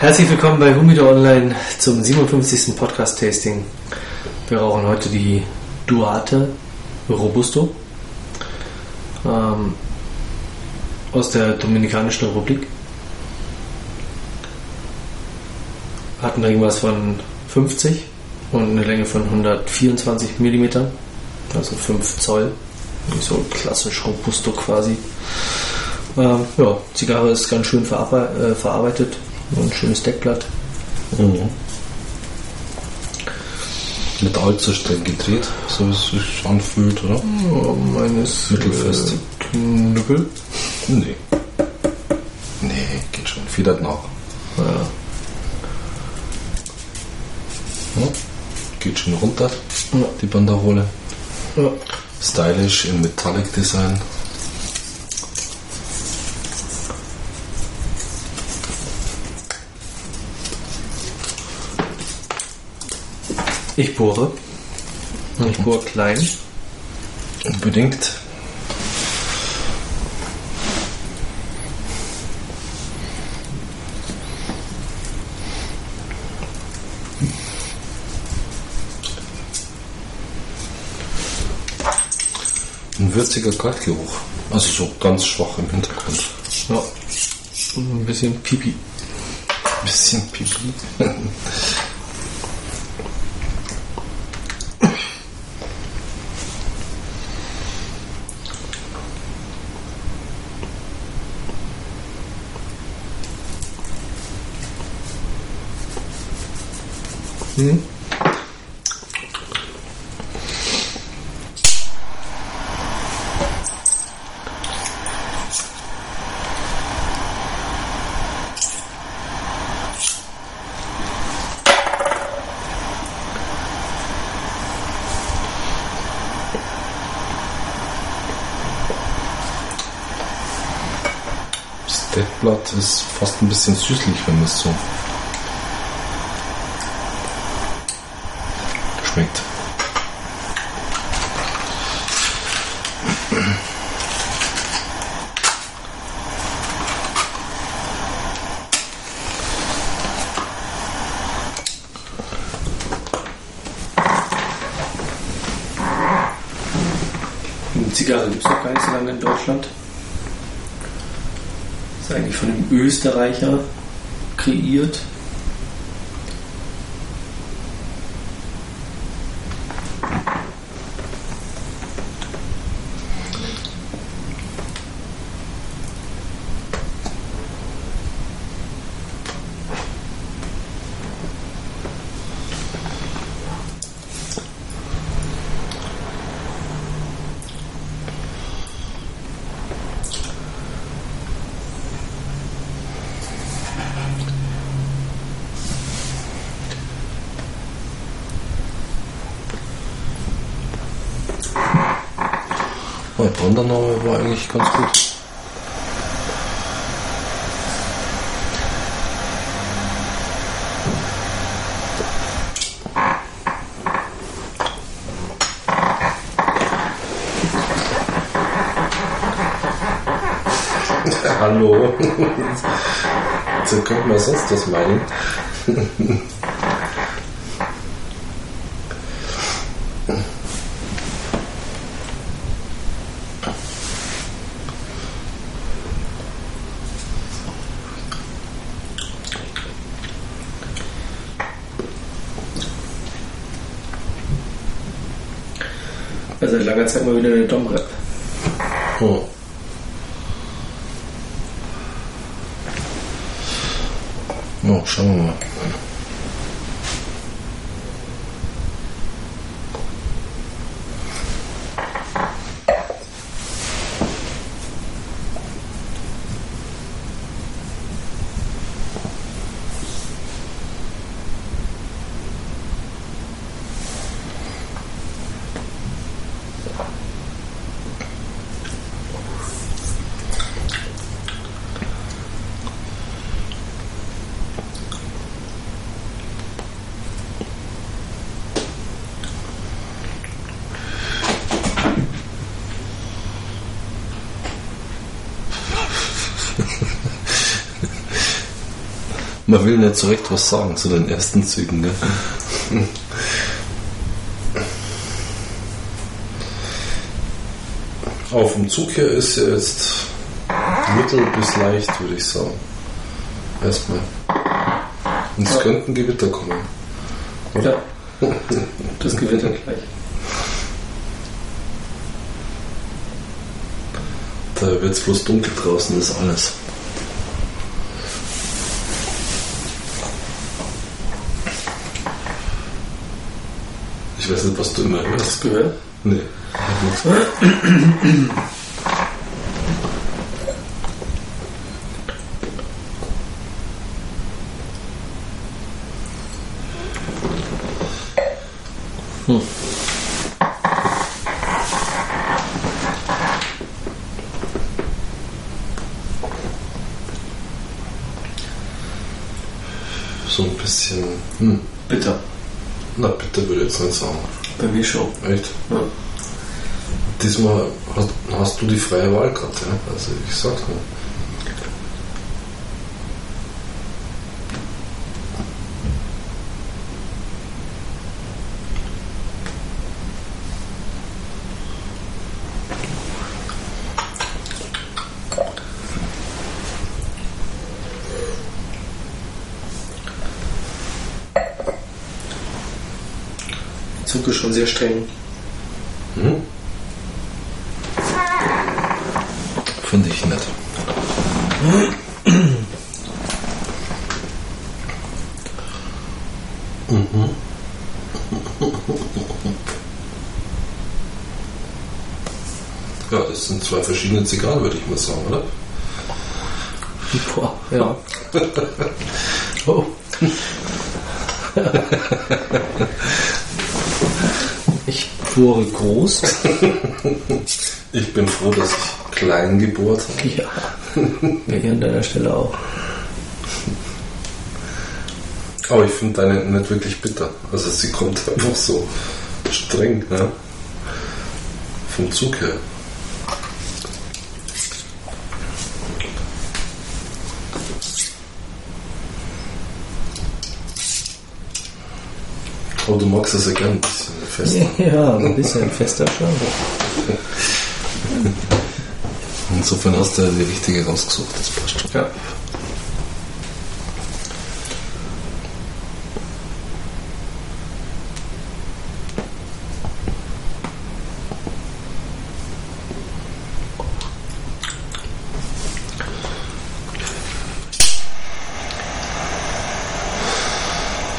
Herzlich willkommen bei Humido Online zum 57. Podcast-Tasting. Wir rauchen heute die Duarte Robusto ähm, aus der Dominikanischen Republik. Hatten irgendwas von 50 und eine Länge von 124 mm, also 5 Zoll. So klassisch Robusto quasi. Ähm, ja, Zigarre ist ganz schön äh, verarbeitet. Ein schönes Deckblatt. Mhm. Mit allzu streng gedreht, so wie es sich anfühlt, oder? Ja, meines Mittelfest. Äh, Knüppel. Nee. Nee, geht schon. Federt nach. Ja. Ja. Geht schon runter, Ja. die Banderole. Ja. Stylisch in Metallic Design. Ich bohre. Ich bohre klein. Unbedingt. Ein würziger Kaltgeruch. Also so ganz schwach im Hintergrund. Ja. Und ein bisschen Pipi. Bisschen Pipi. Hm? Deckblatt ist fast ein bisschen süßlich, wenn es so schmeckt. Zigarre gibt es noch gar nicht so lange in Deutschland. Ist eigentlich von einem Österreicher kreiert. Oh, der war eigentlich ganz gut. Hallo. So könnte man sonst das meinen. seit langer Zeit mal wieder eine Dom-Rap. Oh. Oh, schauen wir mal. Man will nicht recht was sagen zu den ersten Zügen. Gell? Auf dem Zug her ist ja jetzt mittel bis leicht, würde ich sagen. Erstmal. Und es Ja. könnten Gewitter kommen. Ja. Das Gewitter gleich. Da wird es bloß dunkel draußen, ist alles. Ich weiß nicht, was du immer hörst. Hast du gehört? Nee. ich hab nichts. So ein bisschen. Hm. Bitter. Na, nicht sagen. Bei mir schon. Echt? Ja. Diesmal hast, hast du die freie Wahl gehabt, ja? Also ich sag's nur. Schon sehr streng. Hm? Finde ich nett. Ja, das sind zwei verschiedene Zigarren, würde ich mal sagen, oder? Boah, ja. oh. Ich bohre groß. Ich bin froh, dass ich klein gebohrt habe. Ja. Wäre ich an deiner Stelle auch. Aber ich finde deine nicht wirklich bitter. Also sie kommt einfach so streng, ja. Vom Zug her. Aber du magst es ja gern ein bisschen fester. Ja, ein bisschen fester schon. Insofern hast du ja die richtige rausgesucht, das passt schon. Ja.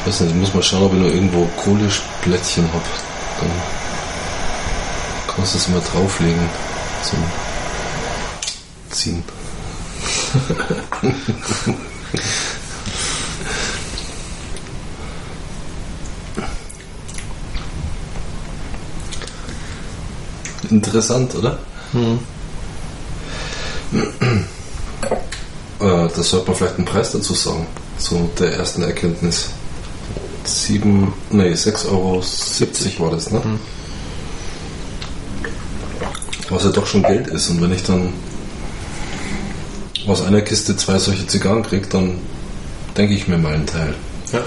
Ich weiß nicht, ich muss mal schauen, ob ich noch irgendwo Kohlesplättchen habe. Kannst du es mal drauflegen zum Ziehen. Interessant, oder? Äh, das sollte man vielleicht einen Preis dazu sagen, zu der ersten Erkenntnis. 7, nee, 6,70 Euro war das, ne? Was ja doch schon Geld ist. Und wenn ich dann aus einer Kiste zwei solche Zigarren kriege, dann denke ich mir meinen Teil. Ja.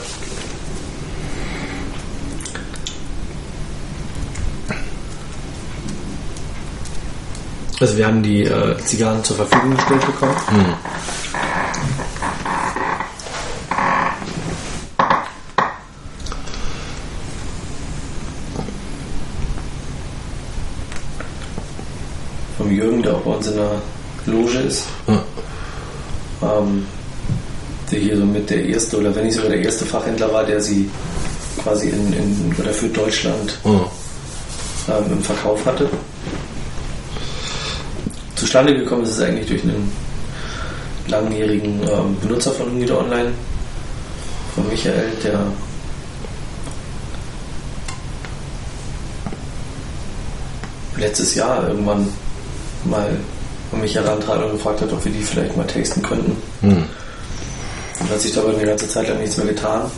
Also wir haben die äh, Zigarren zur Verfügung gestellt bekommen. Vom der Loge ist. Ja. Ähm, der hier so mit der erste oder wenn nicht sogar der erste Fachhändler war, der sie quasi in, in oder für Deutschland Oh, ähm, im Verkauf hatte. Zustande gekommen ist es eigentlich durch einen langjährigen ähm, Benutzer von Ungido Online, von Michael, der letztes Jahr irgendwann mal an mich herantrat und gefragt hat, ob wir die vielleicht mal tasten könnten. hm. Und hat sich dabei eine ganze Zeit lang nichts mehr getan.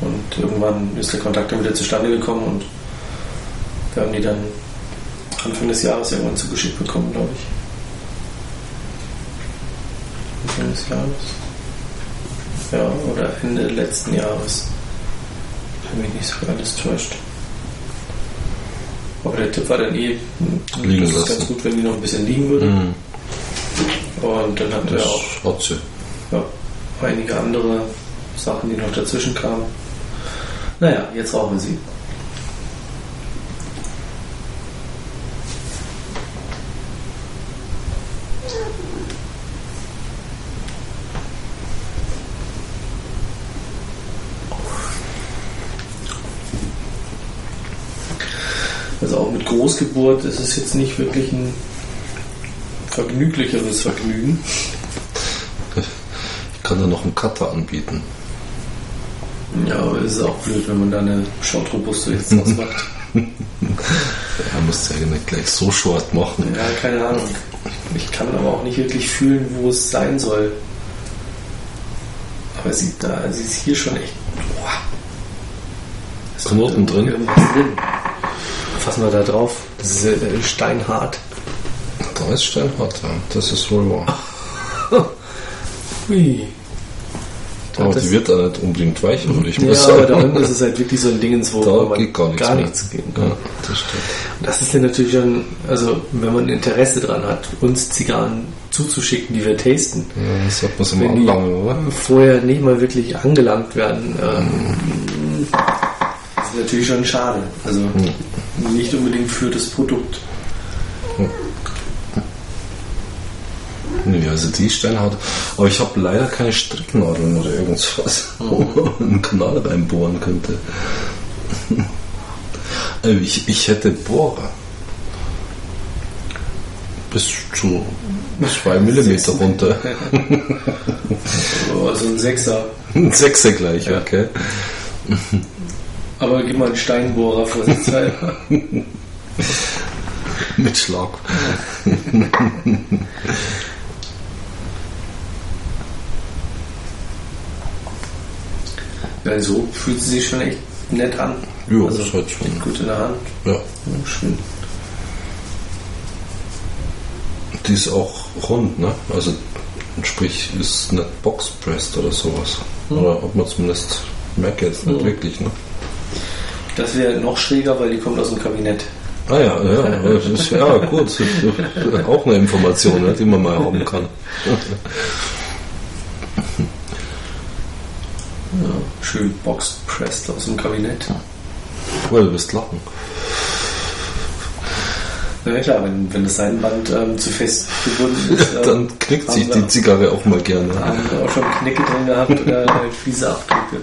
Und irgendwann ist der Kontakt dann wieder zustande gekommen und wir haben die dann Anfang des Jahres irgendwann zugeschickt bekommen, glaube ich. Anfang des Jahres. Ja, oder Ende letzten Jahres. Wenn mich nicht so alles täuscht. Aber der Tipp war dann eh, Liegen das ist ganz gut, wenn die noch ein bisschen liegen würde. Mhm. Und dann hatten wir Das auch hat sie. ja, einige andere Sachen, die noch dazwischen kamen. Naja, jetzt rauchen wir sie. Also Großgeburt ist es jetzt nicht wirklich ein vergnüglicheres Vergnügen. Ich kann da noch einen Cutter anbieten. Ja, aber es ist auch blöd, wenn man da eine Short-Robuste jetzt draus macht. Er muss ja nicht gleich so short machen. Ja, keine Ahnung. Ich kann aber auch nicht wirklich fühlen, wo es sein soll. Aber sie, da, sie ist hier schon echt. Boah. Ist Knoten drin? Irgendwas drin. Fassen wir da drauf. Äh, steinhart. Da ist Steinhart, ja. Das ist wohl wahr. Hui. Aber das- die wird auch nicht unbedingt weicher, würde ich Ja, mal aber da sagen. unten ist es halt wirklich so ein Dingens, wo Da man geht gar nichts mehr. geben kann. Ja, das stimmt. Und Das ist ja natürlich schon, also wenn man Interesse dran hat, uns Zigarren zuzuschicken, die wir tasten, Ja, das sagt man so mal anlangen, oder? vorher nicht mal wirklich angelangt werden, ähm, das ist natürlich schon schade. Also nicht unbedingt für das Produkt. Nee, also die Steinhaut. Aber ich habe leider keine Stricknadeln oder irgendwas, wo man einen Kanal reinbohren könnte. Also ich, ich hätte Bohrer. Bis zu 2 mm runter. Also ein Sechser. Ein Sechser gleich, Ja. okay. Aber gib mal einen Steinbohrer vorsichtshalber. Mit Schlag. ja, so fühlt sie sich schon echt nett an. Ja, also das hat schon. gut in der Hand. Ja. Ja, schön. Die ist auch rund, ne? Also sprich, ist nicht boxpressed oder sowas. Oder ob man zumindest merkt jetzt nicht Mhm. wirklich, ne? Das wäre noch schräger, weil die kommt aus dem Kabinett. Ah ja, ja, das ist, ja gut. Auch eine Information, ne, die man mal haben kann. Ja, schön boxed pressed aus dem Kabinett. Well, du wirst lachen. Na ja, klar, wenn, wenn das Seitenband ähm, zu fest gebunden ist, ähm, Dann knickt sich die Zigarre auch mal gerne. haben wir auch schon Knicke drin gehabt oder halt fiese Abdrücke.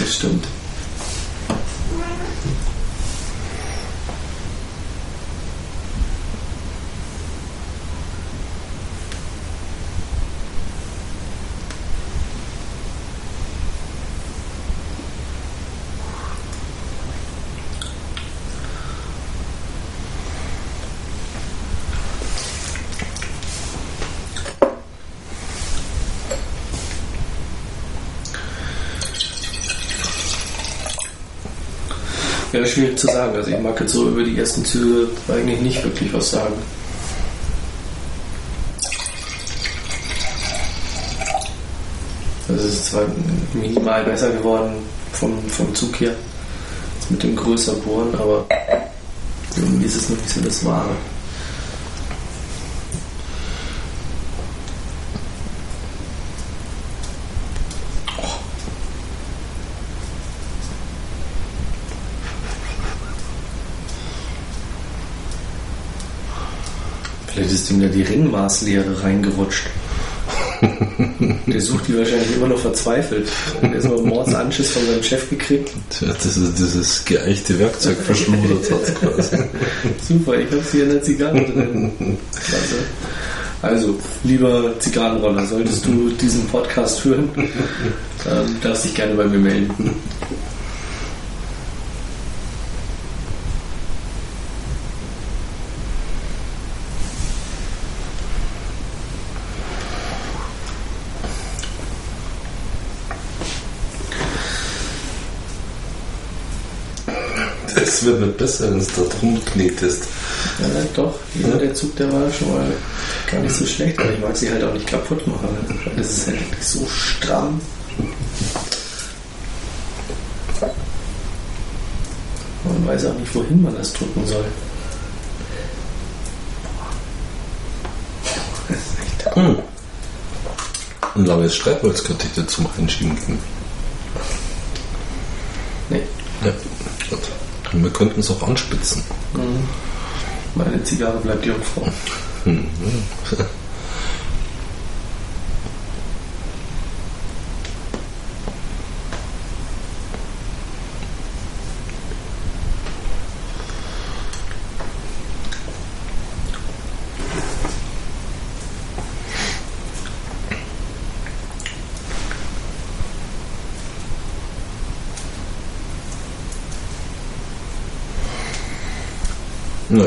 Das stimmt. Ja, schwierig zu sagen. Also ich mag jetzt so über die ersten Züge eigentlich nicht wirklich was sagen. Also es ist zwar minimal besser geworden vom, vom Zug her, mit dem größer Bohren, aber irgendwie ist es noch nicht so das Wahre. Vielleicht ist ihm da die Ringmaßlehre reingerutscht. Der sucht die wahrscheinlich immer noch verzweifelt. Der ist mal Mordsanschiss von seinem Chef gekriegt. Tja, das ist dieses geeichte Werkzeug verschludert hat quasi. Super, ich hab's hier in der Zigarre drin. Klasse. Also, lieber Zigarrenroller, solltest du diesen Podcast hören, ähm, darfst dich gerne bei mir melden. Das wird nicht besser, wenn es da drum knetest. Ja, doch, jeder der Zug, der war schon mal gar nicht so schlecht, aber ich mag sie halt auch nicht kaputt machen. Weil Das ist halt wirklich so stramm. Man weiß auch nicht, wohin man das drücken soll. Hm. Ein langes Streitholz könnte ich dir zum Einschieben geben. Nee. Ja, gut. Und wir könnten es auch anspitzen. Meine Zigarre bleibt Jungfrau.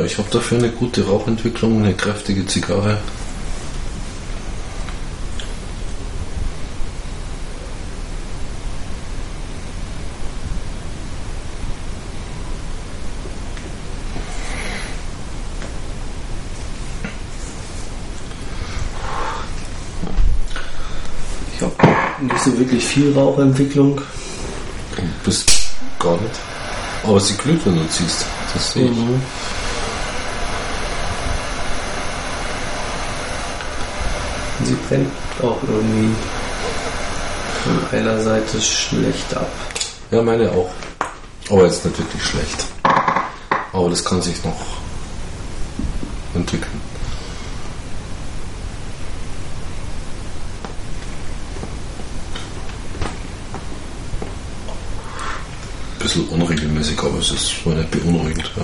Ich habe dafür eine gute Rauchentwicklung, eine kräftige Zigarre. Ich habe nicht so wirklich viel Rauchentwicklung. Bis gar nicht. Aber sie glüht, wenn du ziehst. Das sehe ich. Mhm. Brennt auch irgendwie von einer Seite schlecht ab. Ja, meine auch. Aber jetzt nicht wirklich schlecht. Aber das kann sich noch entwickeln. Bisschen unregelmäßig, aber es ist nicht beunruhigend. Ja.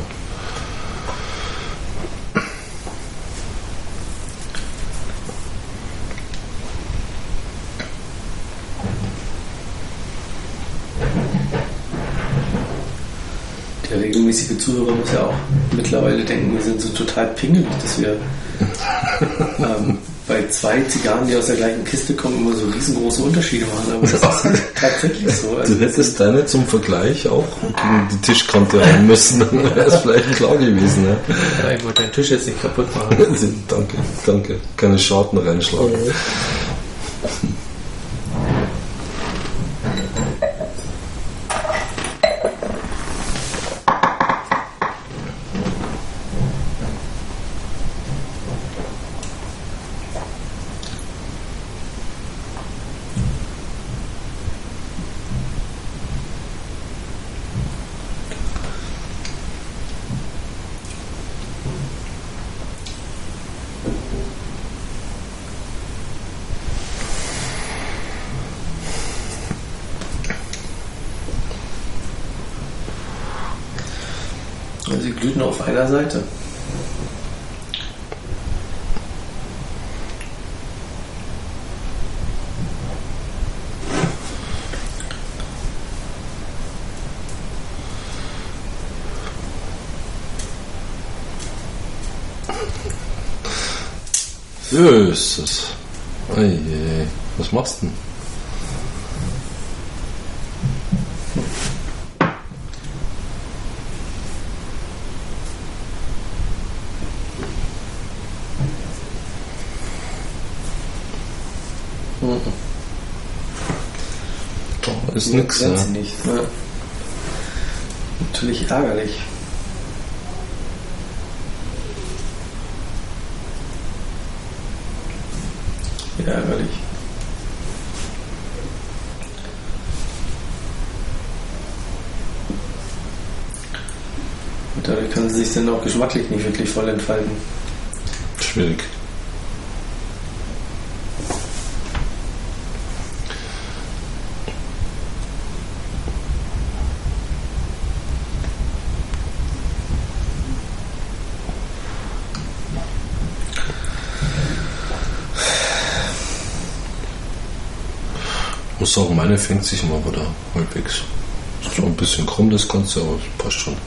Der regelmäßige Zuhörer muss ja auch mittlerweile denken, wir sind so total pingelig, dass wir ähm, bei zwei Zigarren, die aus der gleichen Kiste kommen, immer so riesengroße Unterschiede machen. Aber das ist tatsächlich so. Also Du hättest deine zum Vergleich auch gegen die Tischkante rein müssen, dann wäre es vielleicht klar gewesen. Ja. Ja, ich wollte deinen Tisch jetzt nicht kaputt machen. danke, danke. Keine Schaden reinschlagen. Also sie glüht nur auf einer Seite. Jösses. Eieiei. Was machst du denn? Nix. Ja. sie nicht. Ne? Natürlich ärgerlich. Ja, ärgerlich. Und dadurch kann sie sich dann auch geschmacklich nicht wirklich voll entfalten. Schwierig. Muss sagen, meine fängt sich immer wieder halbwegs. Ist so ein bisschen krumm das Ganze, aber es passt schon.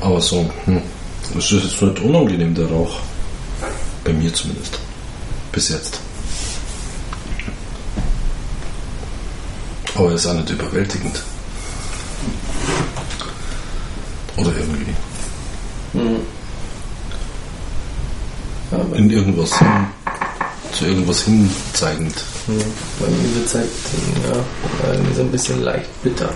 Aber so, hm, es ist jetzt nicht unangenehm, der Rauch. Bei mir zumindest. Bis jetzt. Aber er ist auch nicht überwältigend. Oder irgendwie. Aber In irgendwas hin, zu irgendwas hinzeigend. hm, bei mir wird es halt ja, so ein bisschen leicht bitter.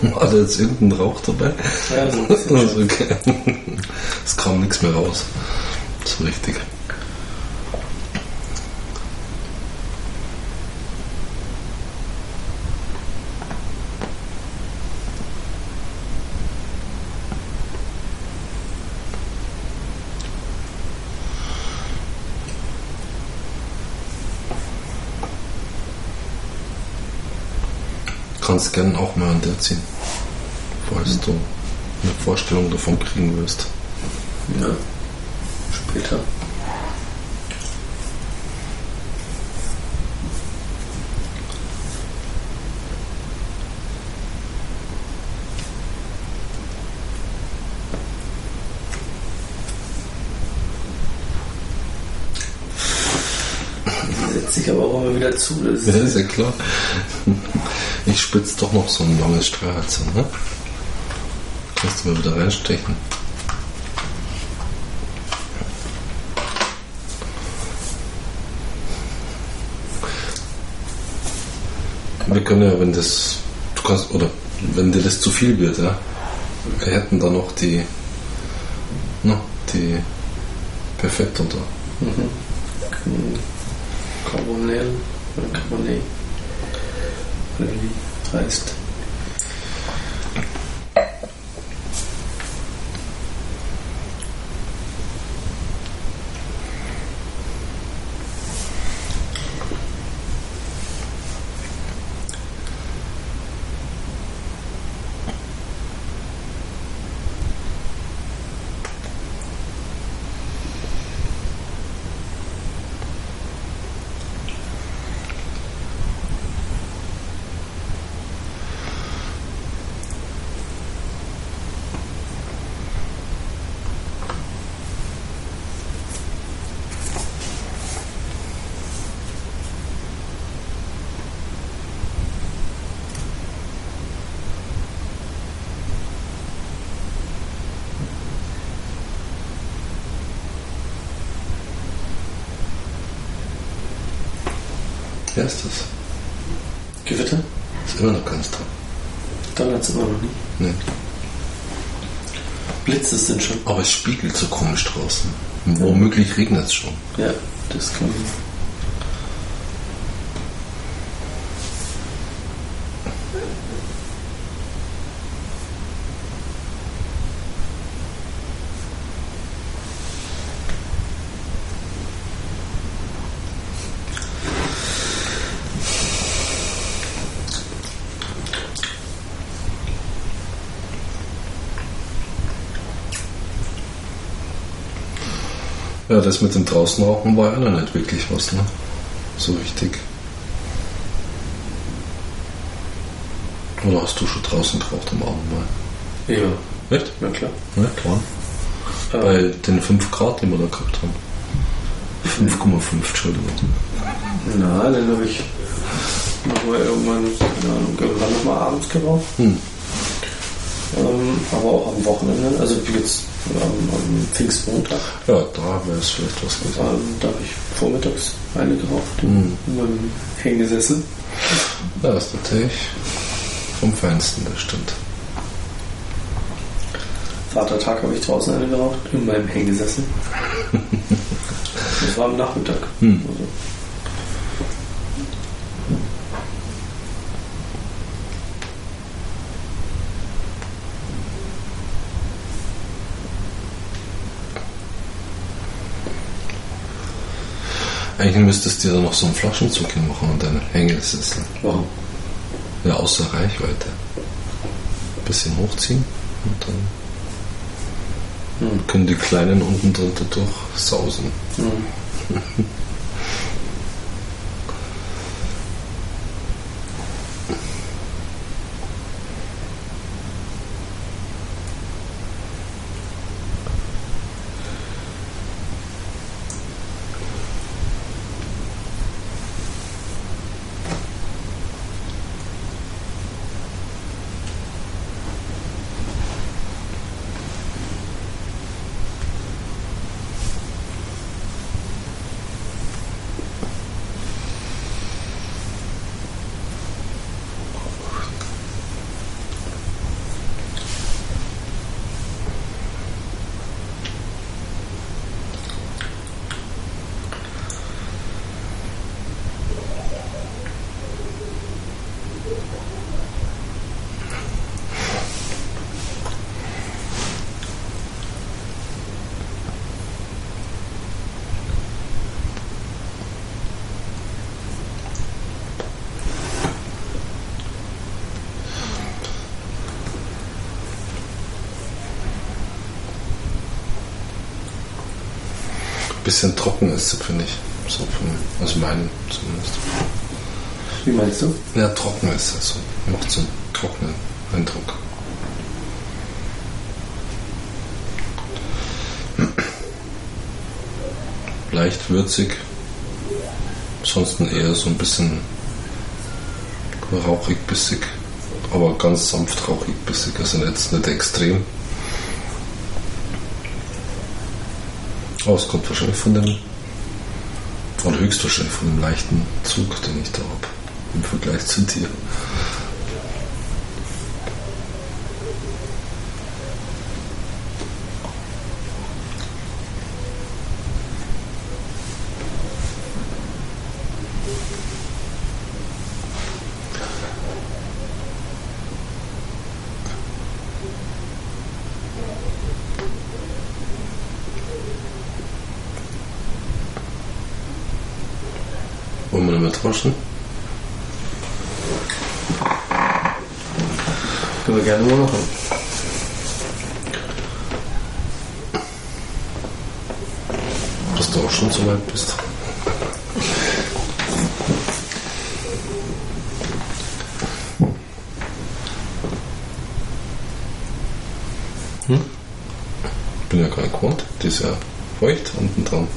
War da jetzt irgendein Rauch dabei? Ja, so ein. Also, okay. Es kam nichts mehr raus. So richtig. Kannst gerne auch mal an der ziehen, falls du eine Vorstellung davon kriegen willst. Ja, später. Sich aber auch immer wieder zu. Das Ja, ist, ja klar. Ich spitze doch noch so ein langes an, ne? Mal wieder reinstechen. Wir können ja, wenn das, du kannst, oder wenn dir das zu viel wird, ja, wir hätten da noch die, no, die Perfekto da. Mhm. Carbonell. Oder wie heißt. Ist das? Gewitter? Ist immer noch ganz da. Donnert es immer noch nicht. Nee. Blitze sind schon. Aber es spiegelt so komisch draußen. Womöglich regnet es schon. Ja, das kann man. Ja, das mit dem Draußenrauchen war ja noch nicht wirklich was, ne? So richtig. Oder hast du schon draußen geraucht am Abend mal? Ja, Echt? na klar. Ja, klar. Ähm, Bei den 5 Grad, die wir da gehabt haben. 5,5, Entschuldigung. Na, dann habe ich nochmal irgendwann, keine Ahnung, irgendwann nochmal abends geraucht. Hm. Ähm, aber auch am Wochenende, also wie jetzt am, am Pfingstmontag, Ja, da wäre es vielleicht was gewesen. ähm, da habe ich vormittags eine geraucht Hm. in meinem Hängesessel. Ja, ist natürlich vom Feinsten, das stimmt. Vatertag habe ich draußen eine geraucht, in meinem Hängesessel. das war am Nachmittag. Hm. Also, Eigentlich müsstest du dir da noch so einen Flaschenzug hinmachen und deinen Hängesessel. Warum? Ja, außer Reichweite. Bisschen hochziehen und dann Hm. können die Kleinen unten drunter durch sausen. Hm. Bisschen trocken ist finde ich. So von, aus meinem zumindest. Wie meinst du? Ja, trocken ist sie. So. Macht so einen trockenen Eindruck. Leicht würzig. Ansonsten eher so ein bisschen rauchig, bissig. Aber ganz sanft rauchig, bissig. Also jetzt nicht extrem. Aber es kommt wahrscheinlich von dem, oder höchstwahrscheinlich von dem leichten Zug, den ich da habe, im Vergleich zu dir. Tauschen? Können wir gerne mal machen. Dass du auch schon so weit bist. Hm? Bin ja nicht gewohnt. Die ist ja feucht unten dran.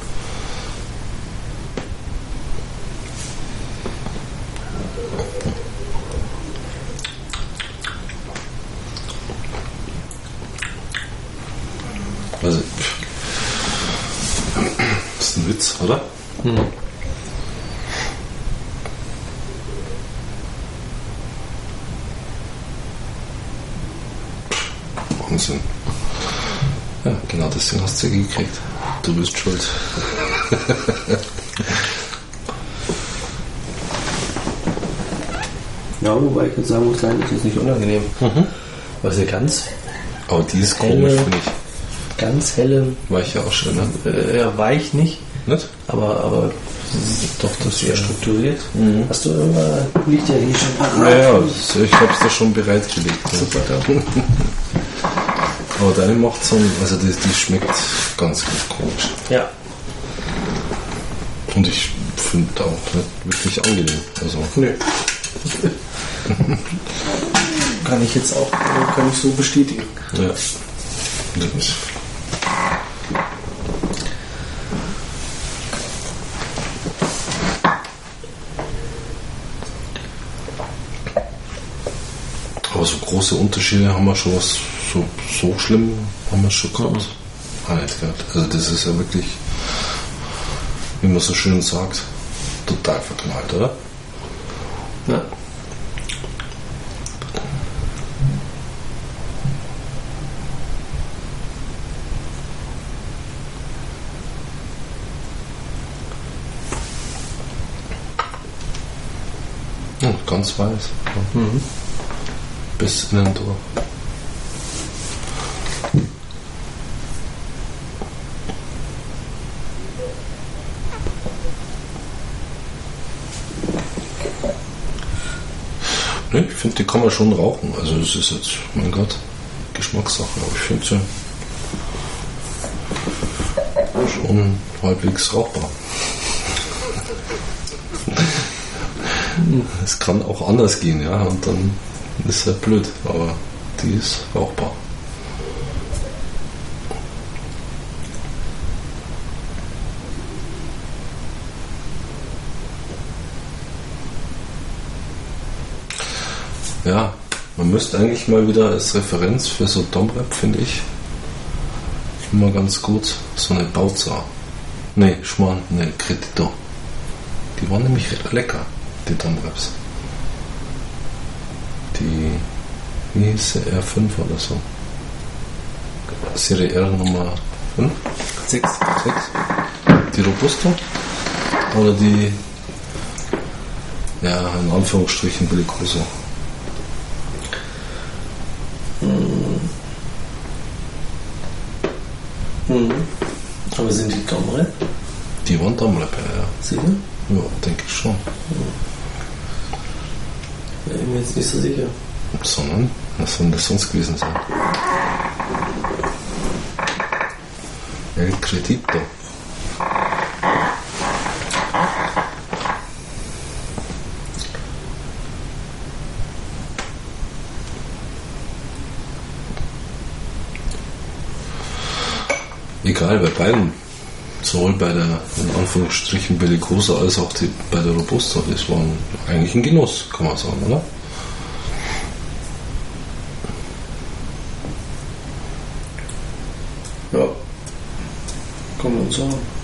Also, das ist ein Witz, oder? Hm. Wahnsinn. Ja, genau deswegen hast du sie gekriegt. Du bist schuld. Ich jetzt sagen muss, nein, das ist nicht unangenehm. Weil sie ganz, Aber die ist Helle. komisch, finde ich. ganz helle, War ich ja auch schon, ne? äh, ja, weich nicht, Nicht? aber, aber Doch, das ist ja strukturiert. Hast du irgendwann, liegt ja hier schon parat. Ja, ja, ich hab's da schon bereitgelegt. Ne? Super, da. Aber deine macht so also die, die schmeckt ganz, ganz komisch. Ja, Und ich finde auch nicht wirklich angenehm. Also, nö. kann ich jetzt auch, äh, kann ich so bestätigen. ja. Aber so große Unterschiede haben wir schon was, so, so schlimm haben wir schon gehabt. Ah, nicht gehabt. Also das ist ja wirklich, wie man so schön sagt, total verknallt, oder? ganz weiß. Mhm. Bis innen durch. Nee, ich finde, die kann man schon rauchen. Also es ist jetzt, mein Gott, Geschmackssache. Aber ich finde sie schon halbwegs rauchbar. Es kann auch anders gehen, ja, und dann ist halt blöd, aber die ist rauchbar. Ja, man müsste eigentlich mal wieder als Referenz für so Domrep, finde ich, immer ganz gut so eine Bauza. Ne, Schmarrn, ne, Credito. Die waren nämlich lecker, die Domreps. Die, wie hieß sie, R5 oder so? Serie R Nummer 5? 6. 6? Die Robusto? Oder die, ja, in Anführungsstrichen Bellicoso? Mhm. Aber sind die Domre? Die waren Domrep, ja. Sicher? Ja, denke ich schon. Ja, ich bin mir jetzt nicht so sicher. Sondern, was soll das sonst gewesen sein? El Credito. Egal, bei beiden. Sowohl bei der, in Anführungsstrichen, Bellicosa als auch die, bei der Robusta. Das war eigentlich ein Genuss, kann man sagen, oder? Ja. Kann man sagen.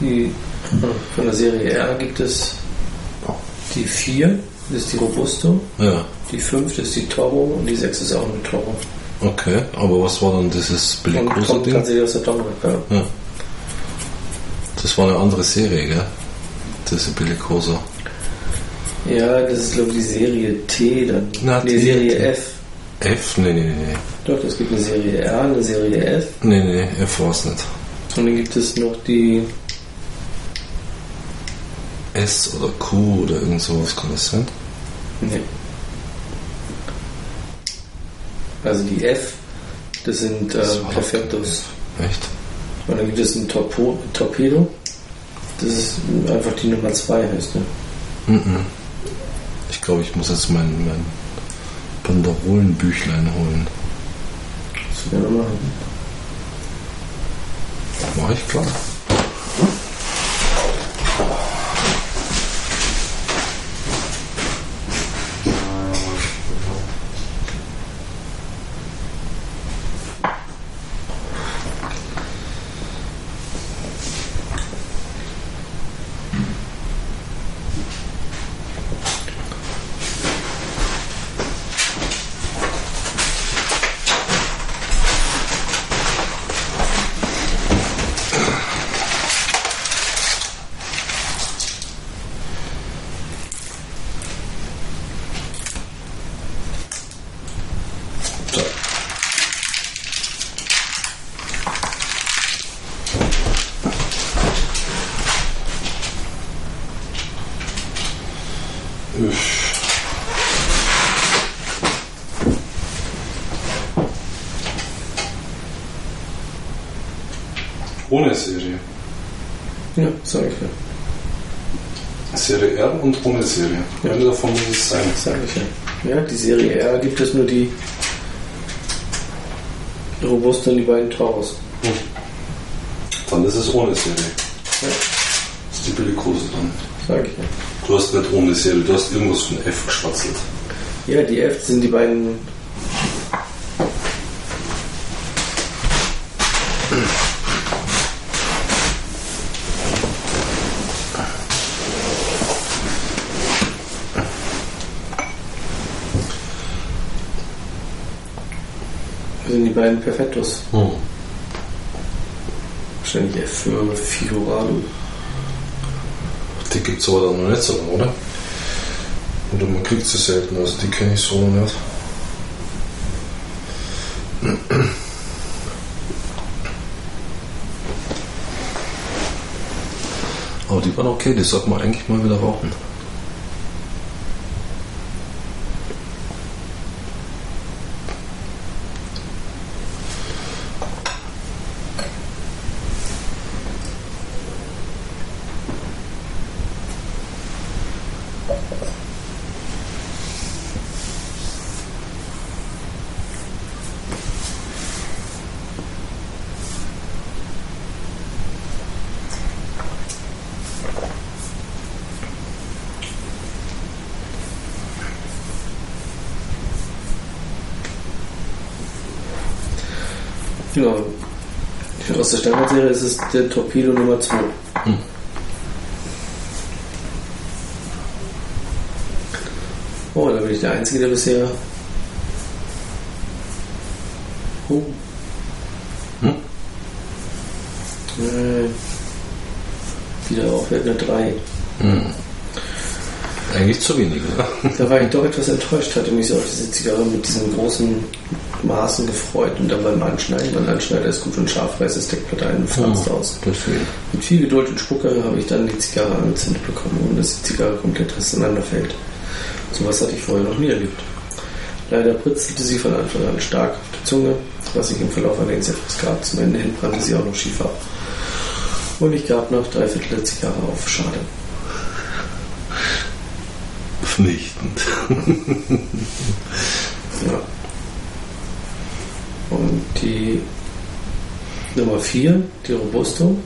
Die, von der Serie R gibt es die 4, das ist die Robusto, Ja, die 5, das ist die Toro und die 6 ist auch eine Toro. okay. Aber was war dann dieses Und kommt Bellicosa-Ding? tatsächlich aus der Domrep, ja. Ja. Das war eine andere Serie, gell? Diese Bellicosa. Ja, das ist glaube ich die Serie T dann. Na, nee, T, Serie T. F. F? Nee, nee, nee, nee. Doch, es gibt eine Serie R, eine Serie F Nee, nee, F war es nicht. und dann gibt es noch die S oder Q oder irgend sowas kann das sein? Nee. Also die F, das sind äh, Das Perfektos. Echt? Und dann gibt es ein Torpo Torpedo. Das ist einfach die Nummer 2 heißt ne? Mhm. Ich glaube, ich muss jetzt mein, mein Banderolenbüchlein holen. Das werden wir machen. Mach ich klar. So. Uff. Ohne Serie. Ja, sag ich ja. Serie R und ohne Serie. Ja. Eine davon muss es sein. Sag ich ja. Ja, die Serie R gibt es nur die Robusto und die beiden Taurus. Dann ist es ohne Serie. Ja, Das ist die Bellikose dann. sag ich ja. Du hast nicht ohne Serie, du hast irgendwas von F geschwatzelt. Ja, die F sind die beiden. Beiden Perfettos. Hm. Wahrscheinlich F für Figurado. Die gibt es aber dann noch nicht so lange, oder? Oder man kriegt sie selten, also die kenne ich so noch nicht. Aber die waren okay, die sollte man eigentlich mal wieder rauchen. Ja. Standardserie ist es der Torpedo Nummer 2. Hm. Oh, da bin ich der Einzige, der bisher. Oh. Hm? Äh, wieder aufwärts eine 3. Eigentlich zu wenig, oder? Da war ich doch etwas enttäuscht, hatte mich so auf diese Zigarre mit diesen großen Maßen gefreut und dann beim Anschneiden, mein Anschneider ist gut und scharf, reißt das Deckblatt ein und franzt aus. Deswegen. Mit viel Geduld und Spucke habe ich dann die Zigarre angezündet bekommen, ohne dass die Zigarre komplett auseinanderfällt. Sowas hatte ich vorher noch nie erlebt. Leider pritzelte sie von Anfang an stark auf die Zunge, was sich im Verlauf allerdings etwas gab. Zum Ende hin brannte sie auch noch schief ab. Und ich gab noch drei Viertel der Zigarre auf. Schade. Vernichtend. Ja. Und die Nummer 4, die Robusto,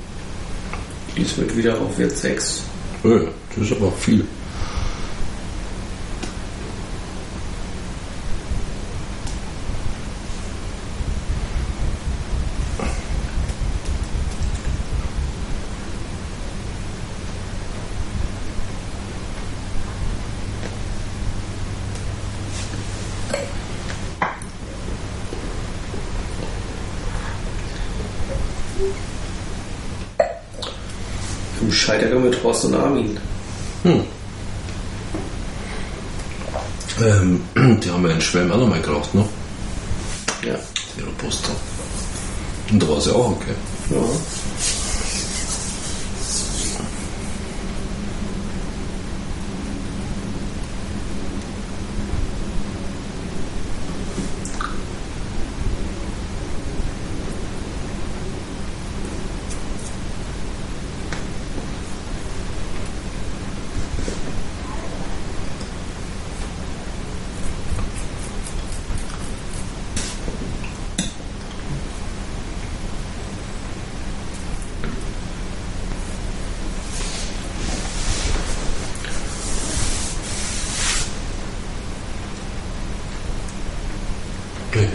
die ist mit wieder auf Wert 6. Ja, das ist aber viel. Im Scheitergang mit Horst und Armin. Ähm, die haben ja in Schwelm auch noch mal geraucht, ne? Ja. Die Robusto. Und da war sie auch okay. ja.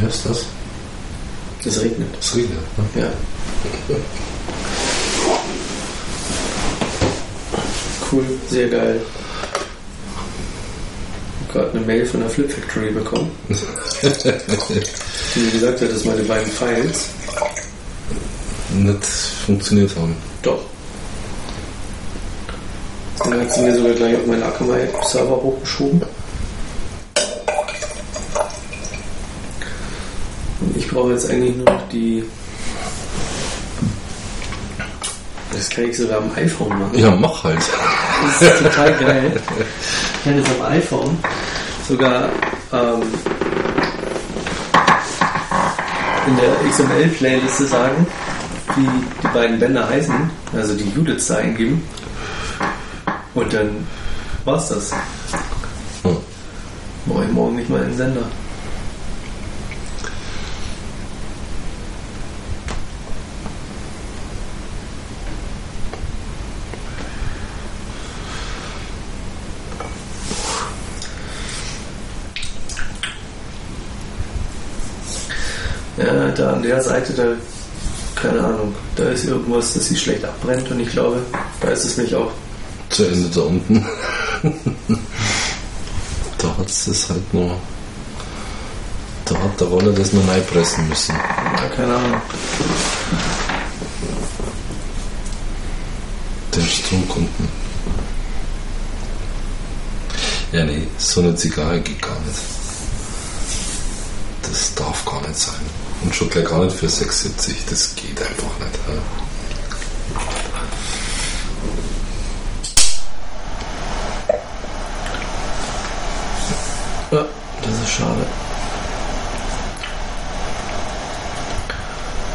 Wer ist das? Es regnet. Das regnet, ne? Ja. Cool, sehr geil. Ich habe gerade eine Mail von der Flip Factory bekommen, die mir gesagt hat, dass meine beiden Files Nicht funktioniert haben. Doch. Dann hat sie mir sogar gleich auf meinen Akamai-Server hochgeschoben. Und ich brauche jetzt eigentlich nur noch die. Das kann ich sogar am iPhone machen. Ja, mach halt. Das ist total geil. Ich kann jetzt am iPhone sogar ähm, in der XML-Playliste sagen, wie die beiden Bänder heißen, also die Units da eingeben. Und dann war's das. Hm. Brauche ich morgen nicht mal einen Sender. Ja, da an der Seite, da, keine Ahnung, da ist irgendwas, das sie schlecht abbrennt und ich glaube, da ist es nicht auch. Zu Ende da unten. da hat es halt nur. Da hat der Roller das nur pressen müssen. Ja, keine Ahnung. Den Strunk unten. Ja, nee, so eine Zigarre geht gar nicht. Das darf gar nicht sein. Und schon gleich gar nicht für 6,70. Das geht einfach nicht. Ja. Ja, das ist schade.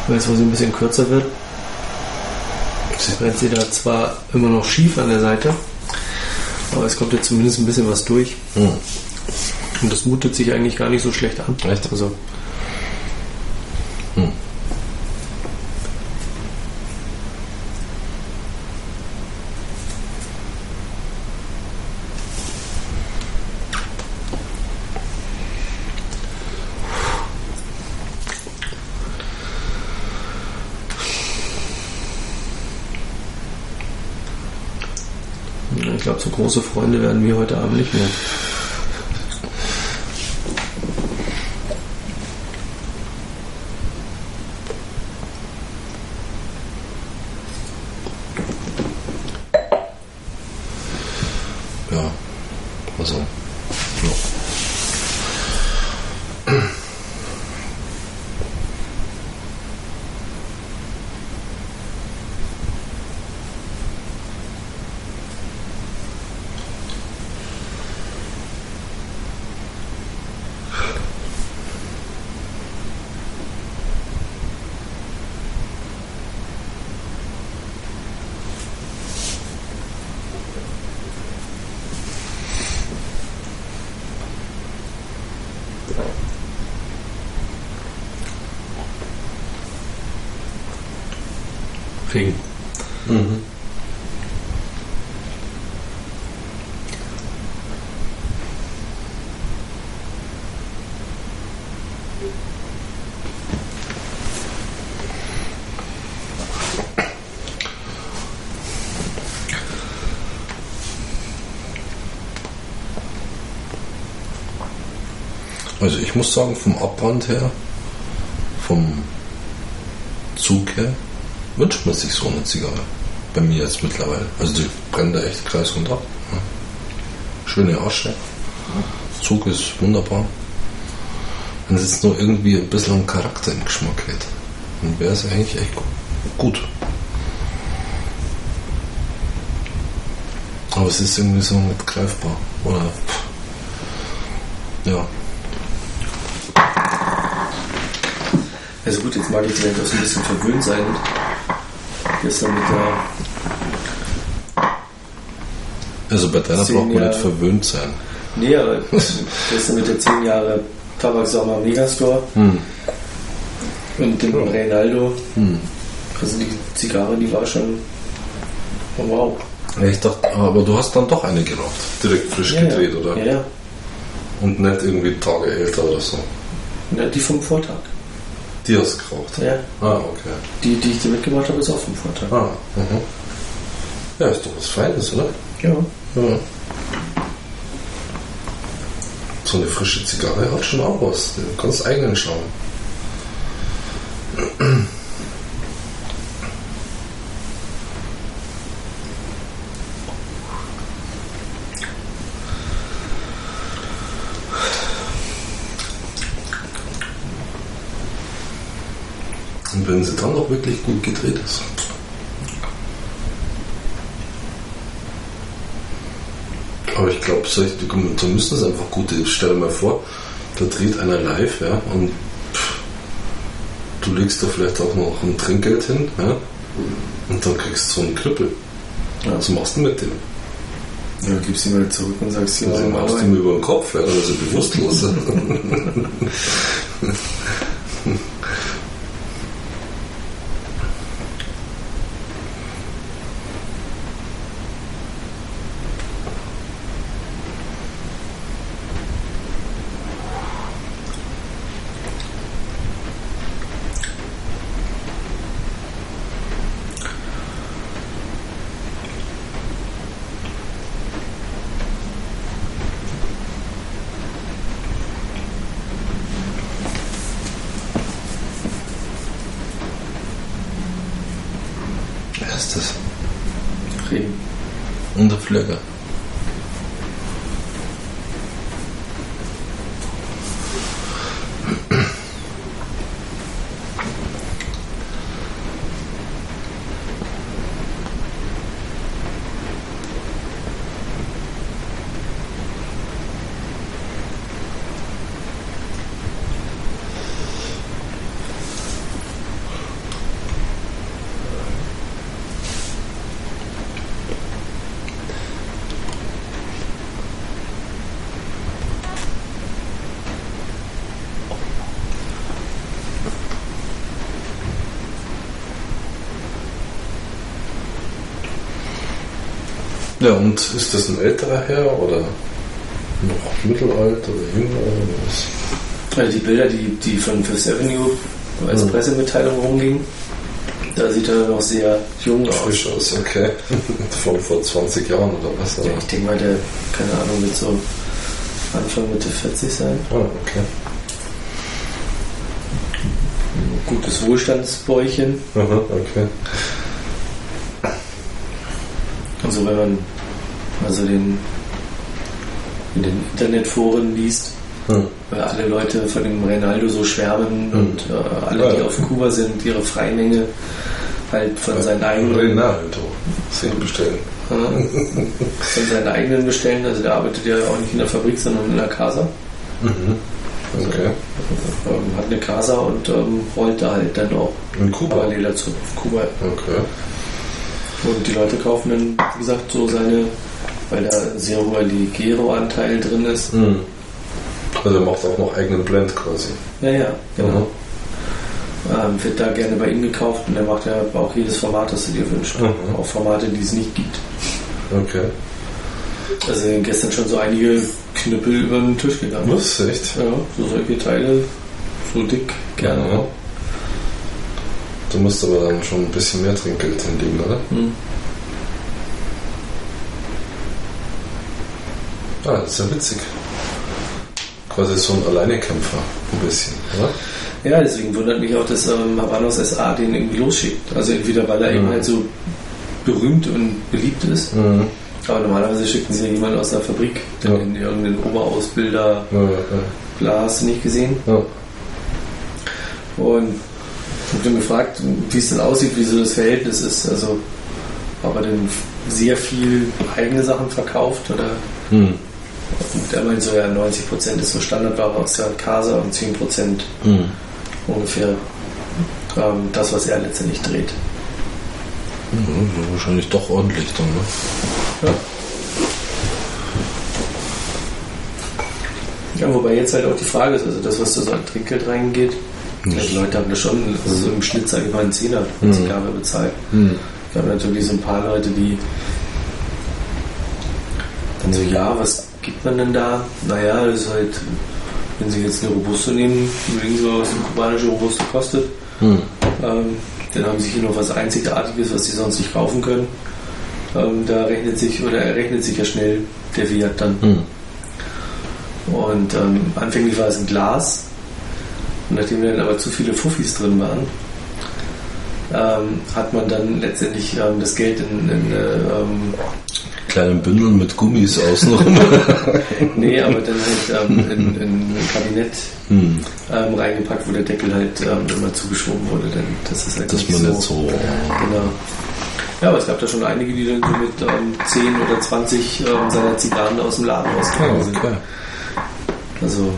Jetzt, wo sie ein bisschen kürzer wird, brennt sie da zwar immer noch schief an der Seite, aber es kommt jetzt zumindest ein bisschen was durch. Hm. Und das mutet sich eigentlich gar nicht so schlecht an. Echt? Also, ich glaube, so große Freunde werden wir heute Abend nicht mehr. Ja. Also. Ja. Regen. Mhm. Also ich muss sagen, vom Abbrand her, vom Zug her, wünscht man sich so eine Zigarre. Bei mir jetzt mittlerweile. Also die brennen da echt kreisrund ab. Ja. Schöne Asche. Zug ist wunderbar. Wenn es jetzt nur irgendwie ein bisschen einen Charakter im Geschmack hätte, dann wäre es eigentlich echt gu- gut. Aber es ist irgendwie so nicht greifbar. Oder ja. Also gut, jetzt mag ich vielleicht auch so ein bisschen verwöhnt sein. Gestern mit der Also bei deiner braucht man Jahre. nicht verwöhnt sein. Nee, aber gestern mit der 10 Jahre Tabaksommer Megastore Hm. und dem Reinaldo. Hm. Also die Zigarre, die war schon. Oh, wow. Ja, Ich dachte, aber du hast dann doch eine geraucht. Direkt frisch Ja, gedreht, ja. oder? Ja, ja. Und nicht irgendwie Tage älter oder so. ja. Die vom Vortag. Die hast du geraucht. Ja. Ah, okay. Die, die ich dir mitgebracht habe, ist auch vom Vortag. Ah, mhm. Ja, ist doch was Feines, oder? Ja. Ja. So eine frische Zigarre hat schon auch was. Du kannst eigenen schauen. Und wenn sie dann noch wirklich gut gedreht ist. Aber ich glaube, da müssen es einfach gute. Stell dir mal vor, da dreht einer live, ja, und pff, du legst da vielleicht auch noch ein Trinkgeld hin, ja, und dann kriegst du so einen Knüppel. Ja. Was machst du mit dem? Ja, gibst ihn wieder zurück und sagst, Also ja, machst du ihm über den Kopf, ja, dann ist er bewusstlos. heißt das? Reden. Und der Flieger. Ja, und ist das ein älterer Herr oder noch mittelalt oder jünger oder was? Also die Bilder, die, die von Fifth Avenue als Mhm. Pressemitteilung rumgingen, da sieht er noch sehr jung aus. Frisch aus, okay. Von vor 20 Jahren oder was? Ja, ich denke mal, der, keine Ahnung, wird so Anfang Mitte 40 sein. Ah, okay. Gutes Wohlstandsbäuchchen. Aha, okay. Also wenn man also den in den Internetforen liest, Hm. weil alle Leute von dem Reinaldo so schwärmen und äh, alle, die Ja. auf Kuba sind, ihre Freimenge halt von seinen eigenen Ronaldo. Sie bestellen. äh, von seinen eigenen bestellen. Also der arbeitet ja auch nicht in der Fabrik, sondern in der Casa. Mhm. Okay. Ähm, hat eine Casa und ähm, rollt da halt dann auch In Kuba. parallel dazu auf Kuba. Okay. Und die Leute kaufen dann, wie gesagt, so seine, weil da sehr hoher Ligero-Anteil drin ist. Mhm. Also er macht auch noch eigenen Blend quasi. Ja, ja, genau. Mhm. Ähm, wird da gerne bei ihm gekauft und er macht ja auch jedes Format, das du dir wünschst. Mhm. Auch Formate, die es nicht gibt. Okay. Also sind gestern schon so einige Knüppel über den Tisch gegangen. Was? Echt? Ja, so solche Teile, so dick, gerne. Ja. Du musst aber dann schon ein bisschen mehr Trinkgeld hinlegen, oder? Hm. Ah, das ist ja witzig. Quasi so ein Alleinekämpfer, ein bisschen, oder? Ja, deswegen wundert mich auch, dass ähm, Habanos SA den irgendwie losschickt. Also entweder weil er eben Mhm. halt so berühmt und beliebt ist, Mhm. aber normalerweise schicken sie ja jemanden aus der Fabrik, Ja. in irgendeinen Oberausbilder, Ja, ja, bla, hast du nicht gesehen. ja. Und ich habe dann gefragt, wie es denn aussieht, wie so das Verhältnis ist. Also ob er denn sehr viel eigene Sachen verkauft oder Mhm. Er meint so, ja 90% ist so Standardware aus der Casa und 10% Mhm. ungefähr ähm, das, was er letztendlich dreht. So wahrscheinlich doch ordentlich dann, ne? Ja. Ja, wobei jetzt halt auch die Frage ist, also das, was da so an Trinkgeld reingeht, die Leute haben das schon, also so im Schnitt, sage ich mal, einen Zehner pro Mhm. Zigarre bezahlt. Mhm. Ich habe natürlich so ein paar Leute, die dann so, ja, was gibt man denn da? Naja, das ist halt, wenn sie jetzt eine Robusto nehmen, überlegen sie mal, was eine kubanische Robusto kostet. Mhm. Ähm, dann haben sie hier noch was Einzigartiges, was sie sonst nicht kaufen können. Ähm, da rechnet sich oder errechnet sich ja schnell der Wert dann. Mhm. Und ähm, anfänglich war es ein Glas. Und nachdem dann aber zu viele Fuffis drin waren, ähm, hat man dann letztendlich ähm, das Geld in, in äh, ähm, Kleinen Bündel mit Gummis außenrum. nee, aber dann halt ähm, in, in ein Kabinett mhm. ähm, reingepackt, wo der Deckel halt ähm, immer zugeschoben wurde. Denn das ist halt Dass man nicht so. Genau. Ja, aber es gab da schon einige, die dann so mit ähm, 10 oder 20 ähm, seiner Zigarren aus dem Laden Ah, rausgegangen sind. okay. Also,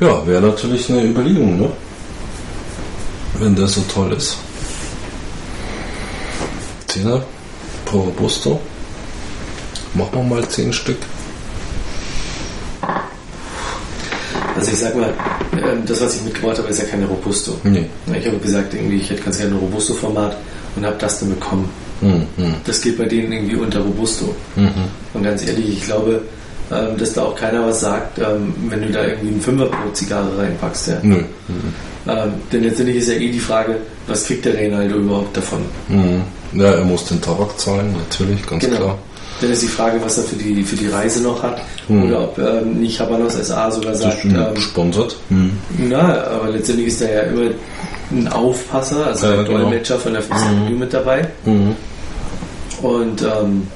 Ja, wäre natürlich eine Überlegung, ne? Wenn der so toll ist. Zehner pro Robusto. Machen wir mal zehn Stück. also ich sag mal, ähm, das, was ich mitgebracht habe, ist ja keine Robusto. Nee. Ich habe gesagt, irgendwie, ich hätte ganz gerne ein Robusto-Format und habe das dann bekommen. Mhm. Mhm. Das geht bei denen irgendwie unter Robusto. Mhm. Und ganz ehrlich, ich glaube, ähm, dass da auch keiner was sagt, ähm, wenn du da irgendwie einen Fünfer pro Zigarre reinpackst. Ja. Nö. Ähm, denn letztendlich ist ja eh die Frage, was kriegt der Reinaldo überhaupt davon? Mhm. Ja, er muss den Tabak zahlen, natürlich, ganz Genau. klar. Dann ist die Frage, was er für die, für die Reise noch hat. Hm. Oder ob ähm, nicht Habanos SA sogar Das sagt, ähm, gesponsert. Hm. na, aber letztendlich ist da ja immer ein Aufpasser, also Ja, ein genau. Dolmetscher von der Fifth Avenue mit dabei. Mhm. Und ähm,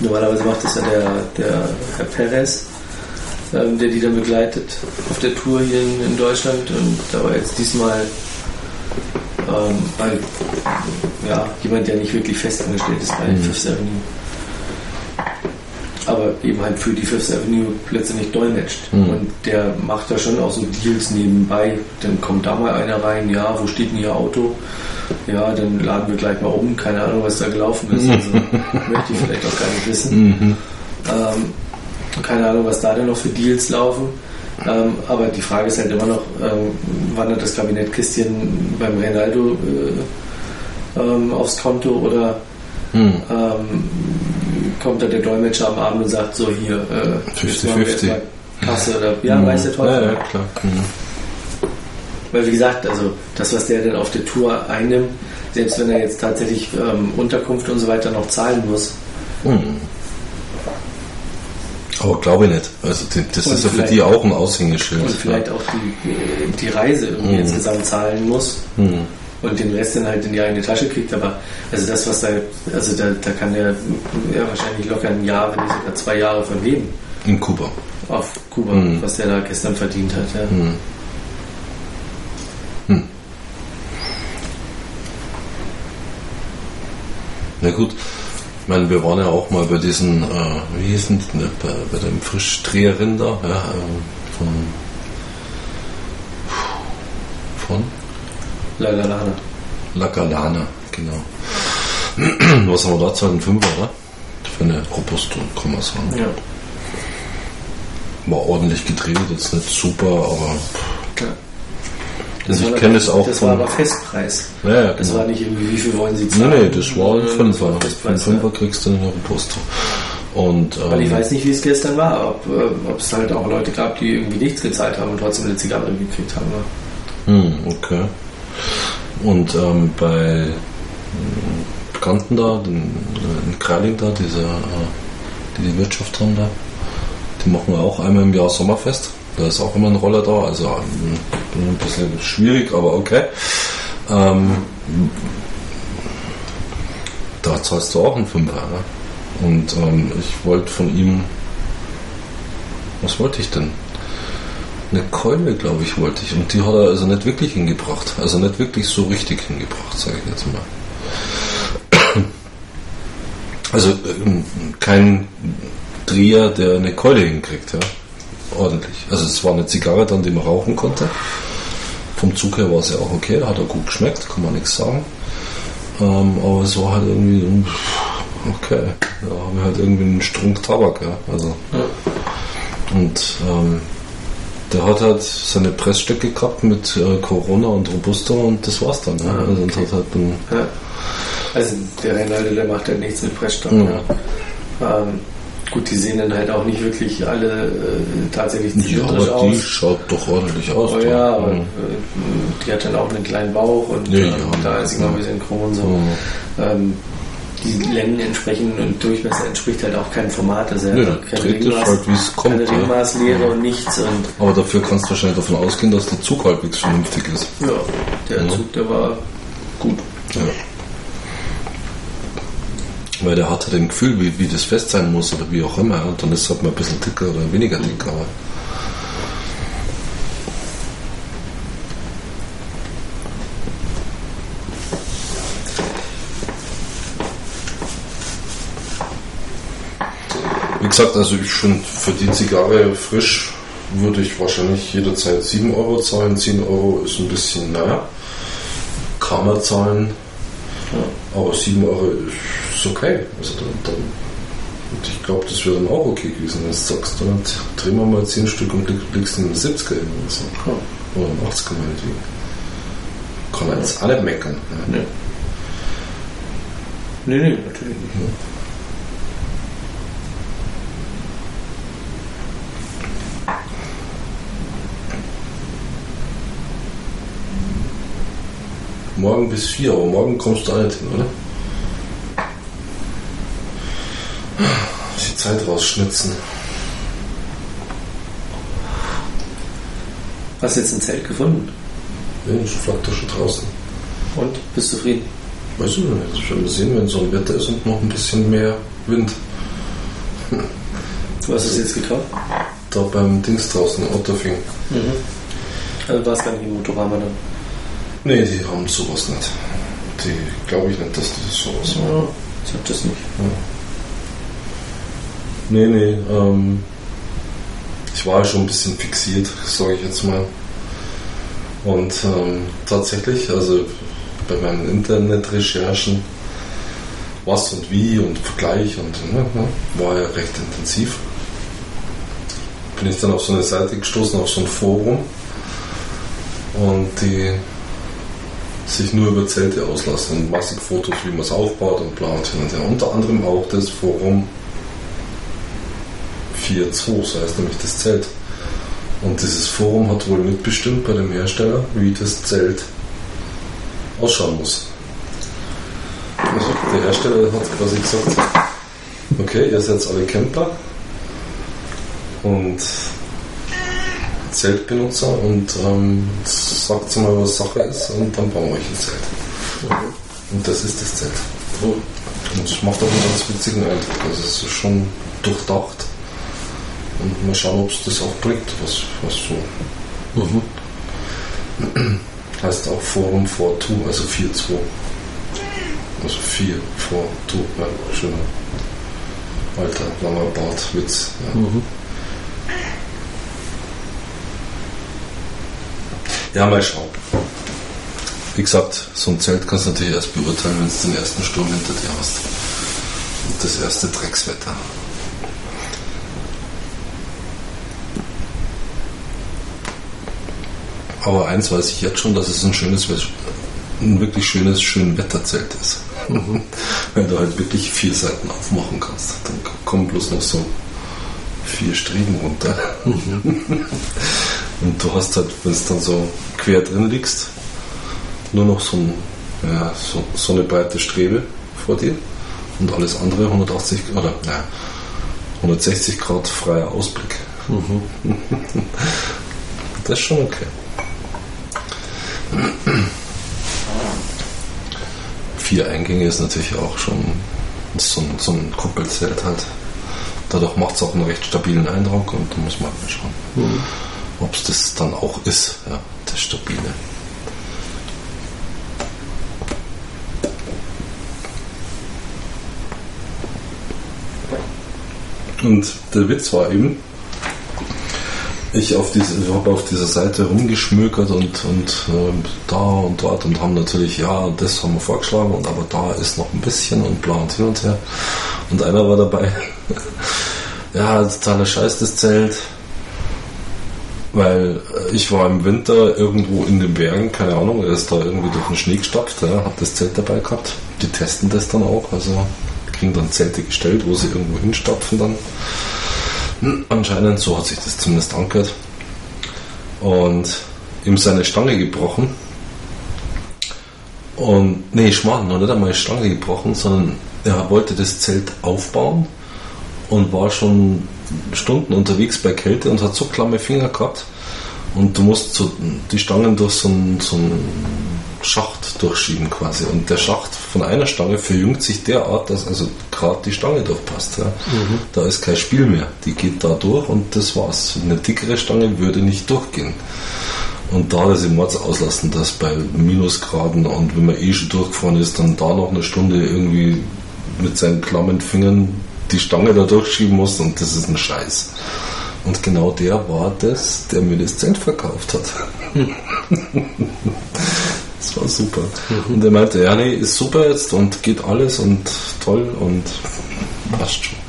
normalerweise macht das ja der, der Herr Perez, ähm, der die dann begleitet auf der Tour hier in, in Deutschland. Und da war jetzt diesmal ähm, halt, ja, jemand, der nicht wirklich fest angestellt ist bei Mhm. Fifth Avenue. Aber eben halt für die Fifth Avenue letztendlich dolmetscht. Mhm. Und der macht da schon auch so Deals nebenbei. Dann kommt da mal einer rein, ja, wo steht denn Ihr Auto? Ja, dann laden wir gleich mal um. Keine Ahnung, was da gelaufen ist. Also, möchte ich vielleicht auch gar nicht wissen. Mhm. Ähm, keine Ahnung, was da denn noch für Deals laufen. Ähm, aber die Frage ist halt immer noch, ähm, wandert das Kabinett Kistchen beim Reinaldo äh, ähm, aufs Konto oder Mhm. ähm, kommt da der Dolmetscher am Abend und sagt so hier, äh, jetzt machen wir 50-50. erstmal Kasse oder ja, weiß der Teufel. Ja, ja, klar. Mhm. Weil wie gesagt, also das, was der dann auf der Tour einnimmt, selbst wenn er jetzt tatsächlich ähm, Unterkunft und so weiter noch zahlen muss, Mhm. Aber glaube ich nicht. Also das Und ist ja für die auch ein Aushängeschild. und vielleicht auch die, äh, die Reise irgendwie Mhm. insgesamt zahlen muss Mhm. und den Rest dann halt in die eigene Tasche kriegt. Aber also das, was da, also da, da kann der ja, wahrscheinlich locker ein Jahr, wenn nicht sogar zwei Jahre von leben In Kuba. auf Kuba, Mhm. was der da gestern verdient hat. Ja. Mhm. Hm. Na gut, ich meine, wir waren ja auch mal bei diesen, äh, wie hießen die, ne, bei, bei dem Frischdreherrinder, ja, ähm, von, von La La La. La Galana, genau. Was haben wir da zahlt? Ein Fünfer, oder? Für eine Robusto, kann man sagen. Ja. War ordentlich gedreht, jetzt nicht super, aber ja. Also ich kenne es auch Das von- war aber Festpreis. ja, ja, Das genau. war nicht irgendwie, wie viel wollen Sie Nee, zahlen? nee, das war ein Fünfer. das war Für einen Festpreis, Fünfer kriegst du eine Robusto. Und, Weil ich ähm, weiß nicht, wie es gestern war, ob, äh, ob es halt auch Leute gab, die irgendwie nichts gezahlt haben und trotzdem eine Zigarre gekriegt haben. ne? hm, okay. Und ähm, bei ähm, Bekannten da, den, äh, in Kraling da, diese, äh, die die Wirtschaft haben da, die machen ja auch einmal im Jahr Sommerfest. Da ist auch immer ein Roller da, also ähm, ein bisschen schwierig, aber okay. Ähm, da zahlst du auch einen Fünfer. Ne? Und ähm, ich wollte von ihm, was wollte ich denn? Eine Keule, glaube ich, wollte ich. Und die hat er also nicht wirklich hingebracht. Also nicht wirklich so richtig hingebracht, sage ich jetzt mal. Also ähm, kein Dreher, der eine Keule hinkriegt, ja. Ordentlich. Also es war eine Zigarre dann, die man rauchen konnte. Vom Zug her war es ja auch okay, hat er gut geschmeckt, kann man nichts sagen. Ähm, aber es war halt irgendwie, ähm, okay, da haben wir halt irgendwie einen Strunk Tabak, ja. Also, und ähm, der hat halt seine Pressstöcke gehabt mit äh, Corona und Robusto und das war's dann. Ja. Ah, Also okay. halt Ja. Also der Reinaldo, der macht halt nichts mit Pressstoff. Ja. Ja. Ähm, gut, die sehen dann halt auch nicht wirklich alle äh, tatsächlich ja, zylindrisch aber die aus. schaut doch ordentlich aus. Oh ja, aber Mhm. äh, die hat dann auch einen kleinen Bauch und Ja, äh, ja. da ist sie mal ein bisschen kron so. Mhm. Ähm, die Längen entsprechen und Durchmesser entspricht halt auch kein Format. Also der keine Ringmaß, halt, kommt, keine ja. Ringmaßlehre und nichts. Und Aber dafür kannst du wahrscheinlich davon ausgehen, dass der Zug halbwegs vernünftig ist. ja, der Ja. Zug, der war gut. Ja. Weil der hat halt ein Gefühl, wie, wie das fest sein muss oder wie auch immer. Und dann ist es halt mal ein bisschen dicker oder weniger dick. Aber Wie gesagt, also ich finde für die Zigarre frisch würde ich wahrscheinlich jederzeit 7 Euro zahlen. 10 Euro ist ein bisschen, naja, kann man zahlen. Aber 7 Euro ist okay. Also dann, dann, und ich glaube, das wäre dann auch okay gewesen, wenn du sagst, dann drehen wir mal 10 Stück und legst in den 70er hin oder so. Oder einen 80er meinetwegen. Kann man jetzt alle meckern. Ja. Nee. Nee, nee, natürlich nicht. Morgen bis 4, aber morgen kommst du auch nicht hin, oder? Zeit rausschnitzen. Hast du jetzt ein Zelt gefunden? Ja, ich flattert schon draußen. Und? Bist du zufrieden? Weiß ich nicht. Werden wir sehen, wenn so ein Wetter ist und noch ein bisschen mehr Wind. Du hast es jetzt gekauft? Da beim Dings draußen, Otterfing. Mhm. Also du warst gar nicht im Motorama dann? Nee, die haben sowas nicht. Die glaube ich nicht, dass die das sowas haben. Ja, ich hab das nicht. Nee, nee, ähm, ich war schon ein bisschen fixiert, sage ich jetzt mal. Und ähm, tatsächlich, also bei meinen Internetrecherchen, was und wie und Vergleich und ne, ne, war ja recht intensiv. Bin ich dann auf so eine Seite gestoßen, auf so ein Forum und die sich nur über Zelte auslassen und massig Fotos, wie man es aufbaut und bla und hin und. Unter anderem auch das Forum 4.2, so heißt nämlich das Zelt. Und dieses Forum hat wohl mitbestimmt bei dem Hersteller, wie das Zelt ausschauen muss. Also der Hersteller hat quasi gesagt, okay, ihr seid alle Camper und Zeltbenutzer und ähm, sagt mal, was Sache ist und dann bauen wir euch ein Zelt. Und das ist das Zelt. Und es macht auch einen ganz witzigen Eindruck. Also es ist schon durchdacht. Und mal schauen, ob es das auch bringt, was, was so. Mhm. Heißt auch Forum for Two, also 4-2. Also 4 for Two. Ja, schöner alter, langer Bartwitz. Ja. Mhm. Ja, mal schauen. Wie gesagt, so ein Zelt kannst du natürlich erst beurteilen, wenn du den ersten Sturm hinter dir hast. Und das erste Dreckswetter. Aber eins weiß ich jetzt schon, dass es ein schönes, ein wirklich schönes, schön Wetterzelt ist. Weil du halt wirklich vier Seiten aufmachen kannst. Dann kommen bloß noch so vier Streben runter. Und du hast halt, wenn es dann so quer drin liegst, nur noch so, ein, ja, so, so eine breite Strebe vor dir und alles andere 180 oder ja, 160 Grad freier Ausblick. das ist schon okay. Vier Eingänge ist natürlich auch schon so ein, so ein Kuppelzelt halt. Dadurch macht es auch einen recht stabilen Eindruck und da muss man mal schauen, Mhm. Ob es das dann auch ist, ja, das Stabile. Und der Witz war eben, ich ich habe auf dieser Seite rumgeschmökert und, und ähm, da und dort und haben natürlich, ja, das haben wir vorgeschlagen und aber da ist noch ein bisschen und bla und hin und her. Und einer war dabei, ja, totaler Scheiß das Zelt, weil äh, ich war im Winter irgendwo in den Bergen, keine Ahnung, er ist da irgendwie durch den Schnee gestapft, ja, hab das Zelt dabei gehabt. Die testen das dann auch, also kriegen dann Zelte gestellt, wo sie irgendwo hinstapfen dann. Hm, Anscheinend, so hat sich das zumindest angehört. Und ihm seine Stange gebrochen. Und, nee, Schmarrn, noch nicht einmal Stange gebrochen, sondern er wollte das Zelt aufbauen und war schon Stunden unterwegs bei Kälte und hat so klamme Finger gehabt. Und du musst so die Stangen durch so einen, so einen Schacht durchschieben quasi. Und der Schacht von einer Stange verjüngt sich derart, dass also gerade die Stange durchpasst. Ja. Da ist kein Spiel mehr. Die geht da durch und das war's. Eine dickere Stange würde nicht durchgehen. Und da er sich Mords auslassen, dass bei Minusgraden und wenn man eh schon durchgefahren ist, dann da noch eine Stunde irgendwie mit seinen klammen Fingern die Stange da durchschieben muss und das ist ein Scheiß. Und genau der war das, der mir das Zelt verkauft hat. das war super. Und er meinte, ja, nee, ist super jetzt und geht alles und toll und passt schon.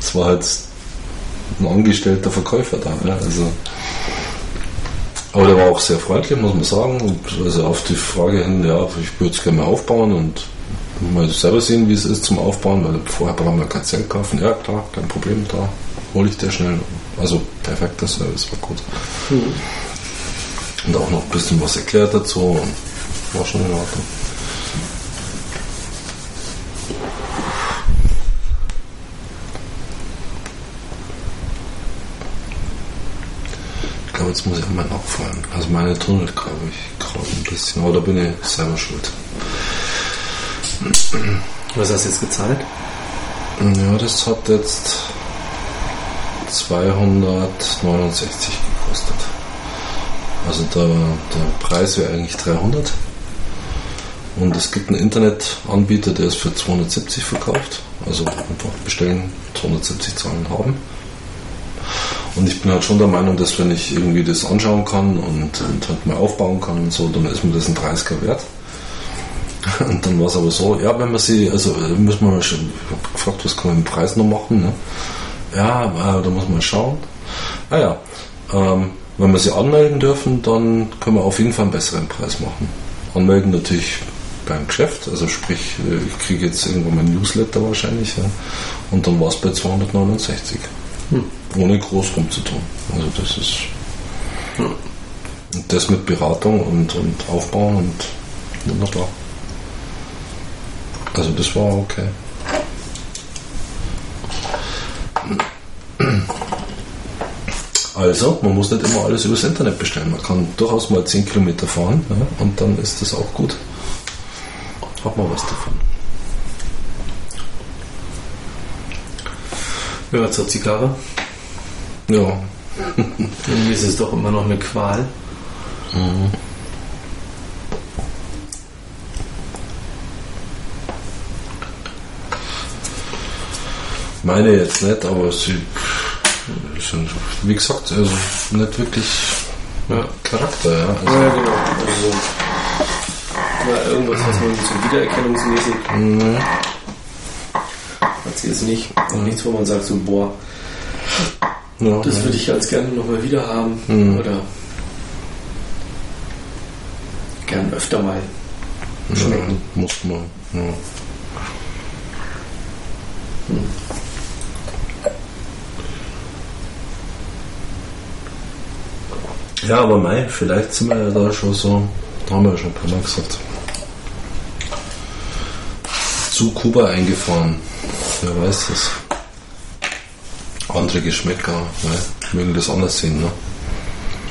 Es war halt ein angestellter Verkäufer da. Ja, also. Aber der war auch sehr freundlich, muss man sagen. Und Also auf die Frage hin, ja, ich würde es gerne mal aufbauen und mal selber sehen, wie es ist zum Aufbauen, weil vorher brauchen wir kein Zelt kaufen. Ja, klar, kein Problem, da hole ich dir schnell. Also perfekter Service, war gut. Mhm. Und auch noch ein bisschen was erklärt dazu. war schon in Ordnung. Ich glaube, jetzt muss ich einmal nachfallen. Also meine Tunnel, glaube ich, gerade ein bisschen. Aber da bin ich selber schuld. Was hast du jetzt gezahlt? Ja, das hat jetzt 269 gekostet. Also der, der Preis wäre eigentlich 300. Und es gibt einen Internetanbieter, der ist für 270 verkauft. Also einfach bestellen, 270 Zahlen haben. Und ich bin halt schon der Meinung, dass wenn ich irgendwie das anschauen kann und, und halt mal aufbauen kann und so, dann ist mir das ein 30er wert. Und dann war es aber so, ja, wenn man sie, also müssen wir mal schon, ich habe gefragt, was kann man mit dem Preis noch machen? Ne? Ja, äh, da muss man schauen. Ah ja, ähm, wenn wir sie anmelden dürfen, dann können wir auf jeden Fall einen besseren Preis machen. Anmelden natürlich beim Geschäft, also sprich, äh, ich kriege jetzt irgendwann mein Newsletter wahrscheinlich ja, und dann war es bei 269. Hm. Ohne groß rumzutun. Also das ist. Hm. Das mit Beratung und, und Aufbauen und wunderbar. Also das war okay. Also, man muss nicht immer alles übers Internet bestellen. Man kann durchaus mal 10 Kilometer fahren ja, und dann ist das auch gut. Hat man was davon. Ja, zur Zigarre. Ja. Irgendwie ist es doch immer noch eine Qual. Mhm. Meine jetzt nicht, aber sie sind, wie gesagt, also nicht wirklich ja. Charakter. Ja, also ja genau. Also, ja, irgendwas, was man so wiedererkennungsmäßig mhm. hat sie jetzt nicht. Und nichts, wo man sagt, so, boah, ja, das würde ich ganz gerne nochmal wieder haben. Mhm. Oder gern öfter mal schmecken. muss man. Ja. Hm. Ja, aber mei, vielleicht sind wir ja da schon so, da haben wir ja schon ein paar Mal gesagt, zu Kuba eingefahren. Wer weiß das. Andere Geschmäcker, ne? mögen das anders sehen, ne?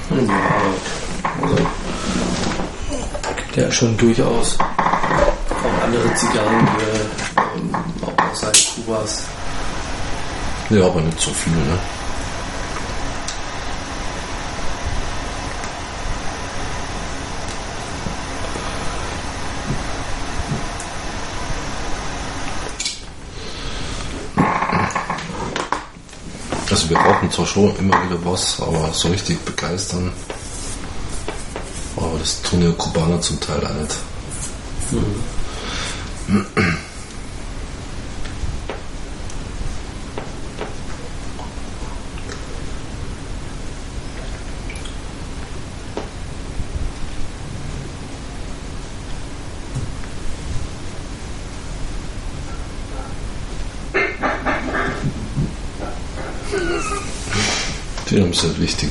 Ja, also, gibt ja schon durchaus auch andere Zigarren, äh, auch außerhalb Kubas. Ja, aber nicht so viel, ne? Also wir brauchen zwar schon immer wieder was, aber so richtig begeistern. Aber das tun ja Kubaner zum Teil auch nicht. Mhm. Film ist halt wichtig.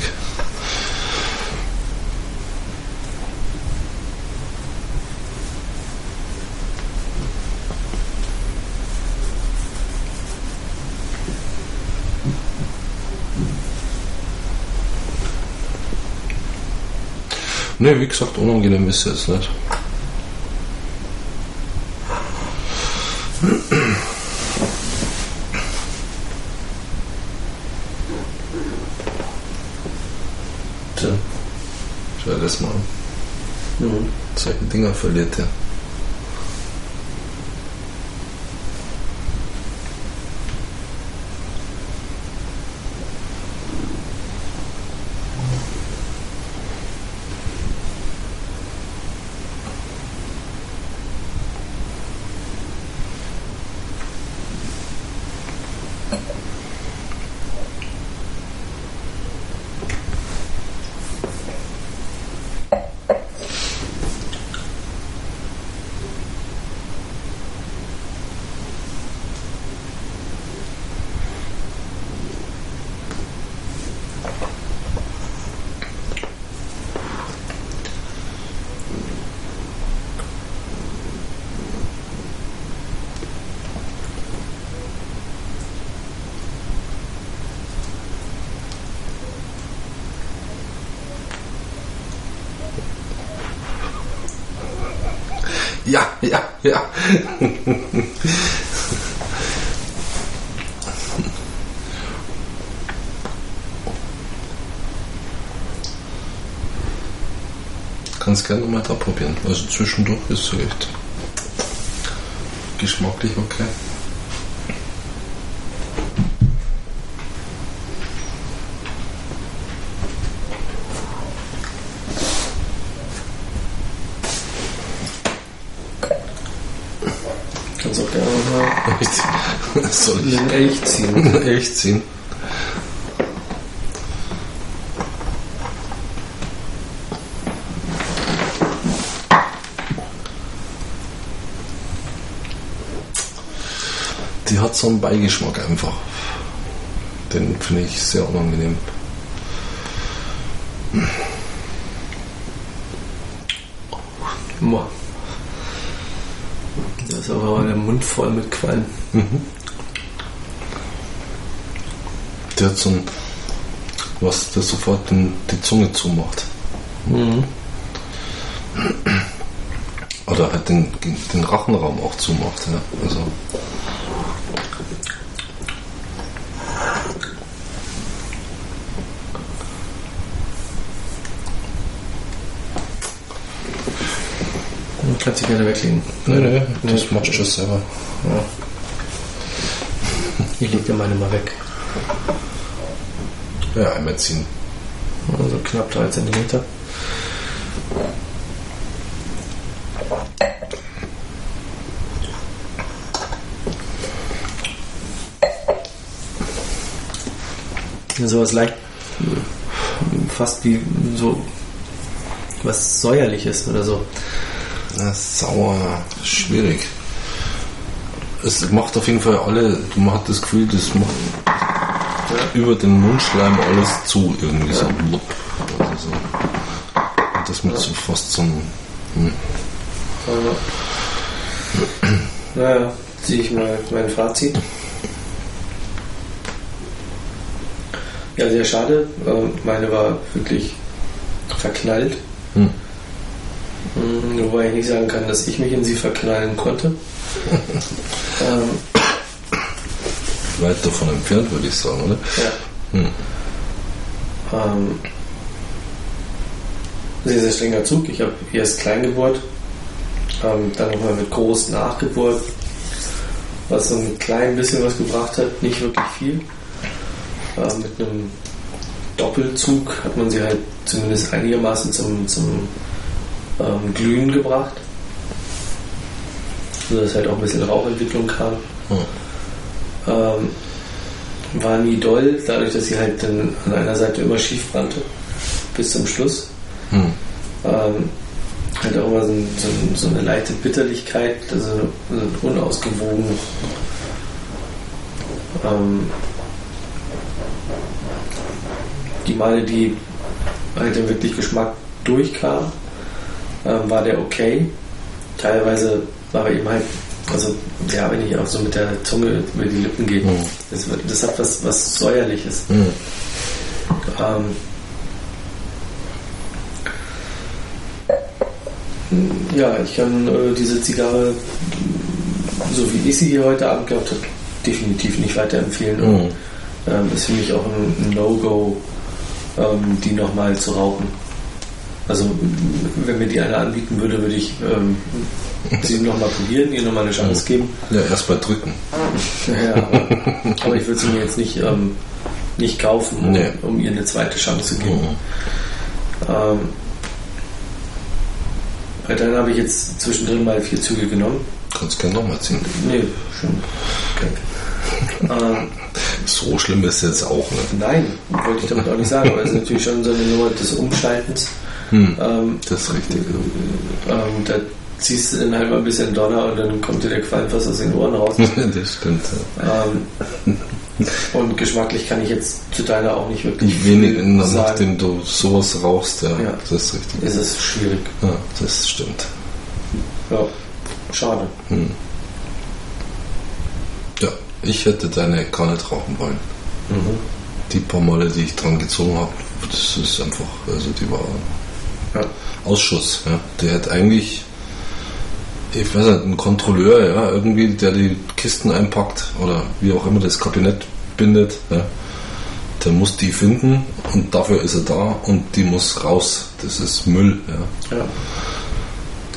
Ne, wie gesagt, unangenehm ist es jetzt nicht. folheta. Gerne mal da probieren. Also zwischendurch ist es echt geschmacklich okay. Kannst auch gerne mal Echt? Soll ich Elch ziehen. echt ziehen? so einen Beigeschmack einfach. Den finde ich sehr unangenehm. Boah. Da ist aber der Mund voll mit Qualm. Der hat so ein, was der sofort den, die Zunge zumacht. Mhm. Oder halt den, den Rachenraum auch zumacht. Ja. Also, kannst dich gerne weglegen. nee, nee, das machst du schon selber. Ja. Ich leg dir meine mal weg. Ja, einmal ziehen. Also knapp 3 cm. Sowas leicht, fast wie so was säuerliches oder so. Ja, sauer, schwierig. Es macht auf jeden Fall alle, man hat das Gefühl, das macht über den Mundschleim alles zu, irgendwie so. Blub. Also so. Und das mit so fast so einem. Hm. Naja, ziehe ich mal mein Fazit. Ja, sehr schade. Ähm, Meine war wirklich verknallt. Hm. Wobei ich nicht sagen kann, dass ich mich in sie verknallen konnte. ähm, Weit davon entfernt, würde ich sagen, oder? ja. Hm. Ähm, sehr, sehr strenger Zug. Ich habe erst Kleingeburt, ähm, dann nochmal mit Groß Nachgeburt, was so ein klein bisschen was gebracht hat, nicht wirklich viel. Ähm, mit einem Doppelzug hat man sie halt zumindest einigermaßen zum, zum ähm, Glühen gebracht. Sodass halt auch ein bisschen Rauchentwicklung kam. Hm. Ähm, war nie doll, dadurch, dass sie halt dann an einer Seite immer schief brannte. Bis zum Schluss. Hm. Ähm, halt auch immer so, so, so eine leichte Bitterlichkeit, also so unausgewogen. Ähm, die Male, die halt dann wirklich Geschmack durchkam, ähm, war der okay. Teilweise war er eben halt, also ja, wenn ich auch so mit der Zunge über die Lippen gehe, Mhm. das, das hat was, was Säuerliches. Hm. Ähm, ja, ich kann äh, diese Zigarre, so wie ich sie hier heute Abend gehabt habe, definitiv nicht weiterempfehlen. Und, Hm. ähm, ist für mich auch ein, ein No-Go, ähm, die nochmal zu rauchen. Also, wenn mir die einer anbieten würde, würde ich ähm, sie nochmal probieren, ihr nochmal eine Chance geben. Ja, erst mal drücken. Ja, aber, aber ich würde sie mir jetzt nicht, ähm, nicht kaufen, um, Nee. um ihr eine zweite Chance zu geben. Hm. Ähm, weil dann habe ich jetzt zwischendrin mal vier Züge genommen. Kannst gerne nochmal ziehen. Nee, schon. Okay. ähm, So schlimm ist es jetzt auch nicht. nein, wollte ich damit auch nicht sagen, aber es ist natürlich schon so eine Nummer des Umschaltens. Hm. Ähm, Das ist richtig. ähm, da ziehst du dann halt mal ein bisschen Donner und dann kommt dir der Qualm fast aus den Ohren raus. das stimmt. ähm, und geschmacklich kann ich jetzt zu deiner auch nicht wirklich Ich wenig, viel nachdem sagen. du sowas rauchst, ja, Ja. das ist richtig. Ist es schwierig. Ja, das stimmt. Ja, schade. Hm. Ja, ich hätte deine gar nicht rauchen wollen. Mhm. Die paar Male, die ich dran gezogen habe, das ist einfach, also die war Ja. Ausschuss. Ja. Die hätte eigentlich ich weiß nicht, ein Kontrolleur, ja, irgendwie, der die Kisten einpackt oder wie auch immer das Kabinett bindet, ja, der muss die finden und dafür ist er da und die muss raus. Das ist Müll, ja. Ja.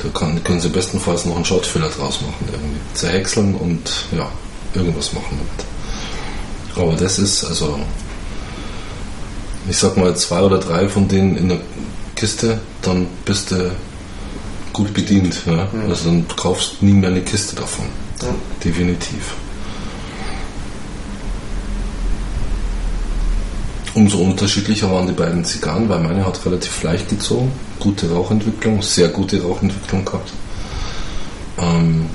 Da kann, können sie bestenfalls noch einen Schrottfüller draus machen, irgendwie. Zerhäckseln und ja, irgendwas machen damit. Aber das ist, also, ich sag mal, zwei oder drei von denen in der Kiste, dann bist du gut bedient. Ja? Also dann kaufst du nie mehr eine Kiste davon. Ja. Definitiv. Umso unterschiedlicher waren die beiden Zigarren, weil meine hat relativ leicht gezogen, gute Rauchentwicklung, sehr gute Rauchentwicklung gehabt. Ähm,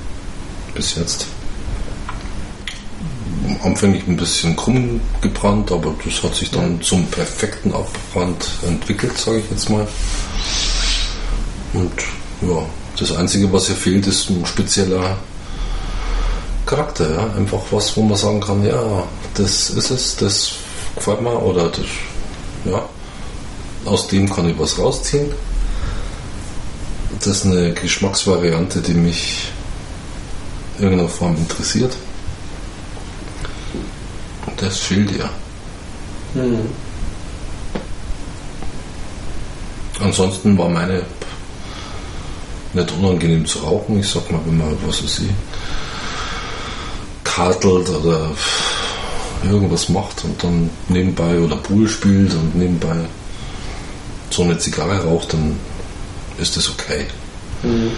bis jetzt. Anfänglich ein bisschen krumm gebrannt, aber das hat sich dann zum perfekten Abbrand entwickelt, sage ich jetzt mal. Und ja, das Einzige, was hier fehlt, ist ein spezieller Charakter. Ja? Einfach was, wo man sagen kann, ja, das ist es, das gefällt mir oder das, ja, aus dem kann ich was rausziehen. Das ist eine Geschmacksvariante, die mich in irgendeiner Form interessiert. Das fehlt ihr. Mhm. Ansonsten war meine nicht unangenehm zu rauchen. Ich sag mal, wenn man, was weiß ich, kartelt oder irgendwas macht und dann nebenbei oder Pool spielt und nebenbei so eine Zigarre raucht, dann ist das okay. Mhm.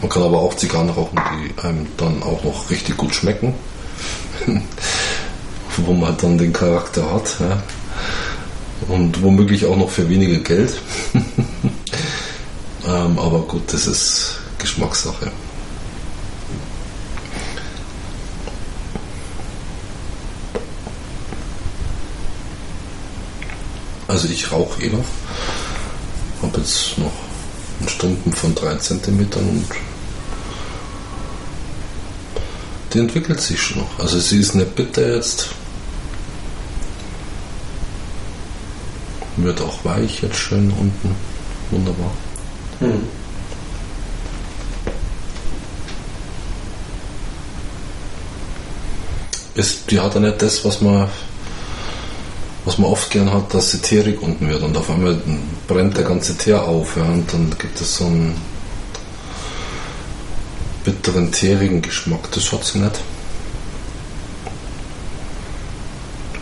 Man kann aber auch Zigarren rauchen, die einem dann auch noch richtig gut schmecken. Wo man dann den Charakter hat. Ja. Und womöglich auch noch für weniger Geld. ähm, aber gut, das ist Geschmackssache. Also ich rauche eh noch. Habe jetzt noch einen Stumpen von 3 cm und die entwickelt sich schon noch. Also sie ist nicht bitter jetzt. Wird auch weich jetzt schön unten. Wunderbar. Mhm. Ist, die hat ja nicht das, was man was man oft gern hat, dass sie teerig unten wird und auf einmal brennt der ganze Teer auf ja, und dann gibt es so einen bitteren, teerigen Geschmack. Das hat sie nicht.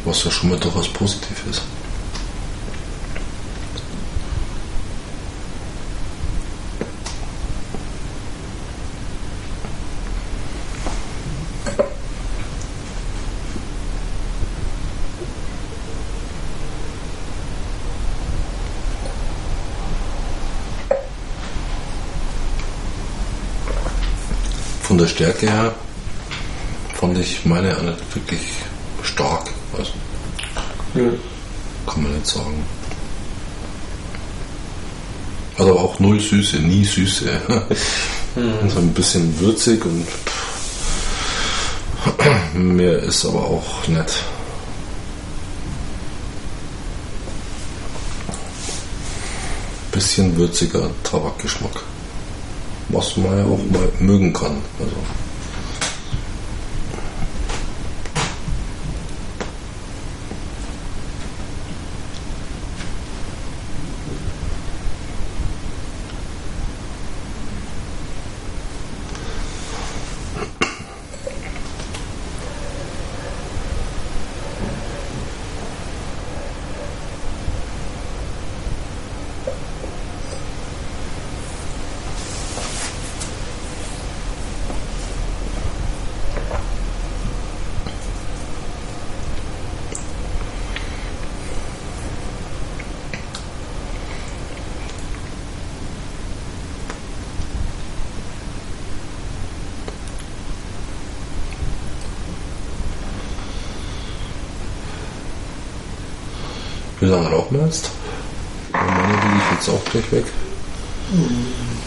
Was ja schon mal durchaus positiv ist. Von der Stärke her fand ich meine auch nicht wirklich stark. Also Ja. kann man nicht sagen. Aber auch null Süße, nie Süße. So ein bisschen würzig und mehr ist aber auch nicht. Bisschen würziger Tabakgeschmack. Was man ja auch mal mögen kann. Also. Jetzt? Meine will ich jetzt auch gleich weg.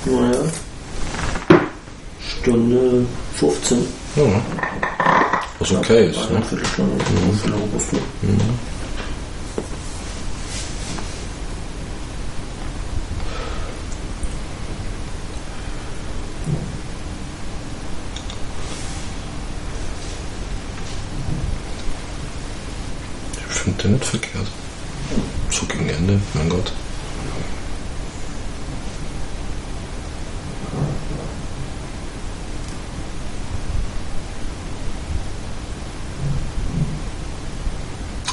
Naja. Stunde 15. Ja. Was okay ist, ne? Viertelstunde. Mhm. Viertelstunde. fand den nicht verkehrt. So gegen Ende, mein Gott.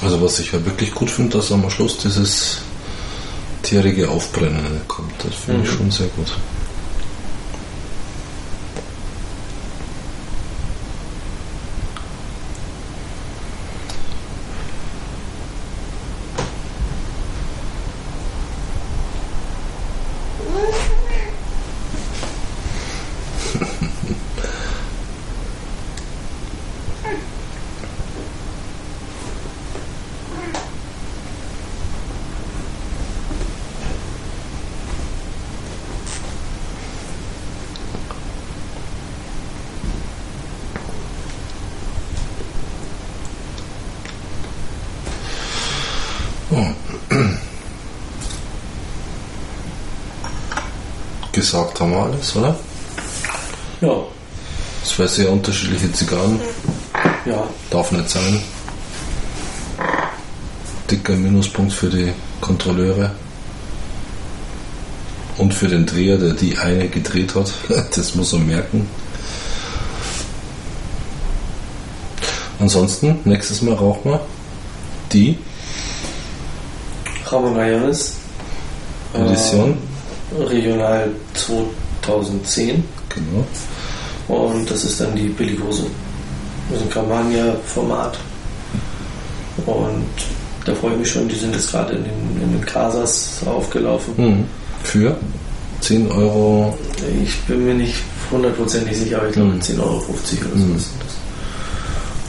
Also was ich ja wirklich gut finde, dass am Schluss dieses tierige Aufbrennen kommt. Das finde ich Mhm. schon sehr gut. Gesagt haben wir alles, oder? Ja, Zwei sehr unterschiedliche Zigarren. ja. Darf nicht sein. Dicker Minuspunkt für die Kontrolleure. Und für den Dreher, der die eine gedreht hat. Das muss er merken. Ansonsten, nächstes Mal rauchen wir die Ramon Rayones. Edition. Äh, Regional 2010. Genau. Und das ist dann die Billigose. Das ist ein Campagna-Format. Und da freue ich mich schon, die sind jetzt gerade in den, in den Casas aufgelaufen. Mhm. Für 10 Euro. Ich bin mir nicht hundertprozentig sicher, aber ich glaube Mhm. 10,50 Euro oder so Mhm. ist das.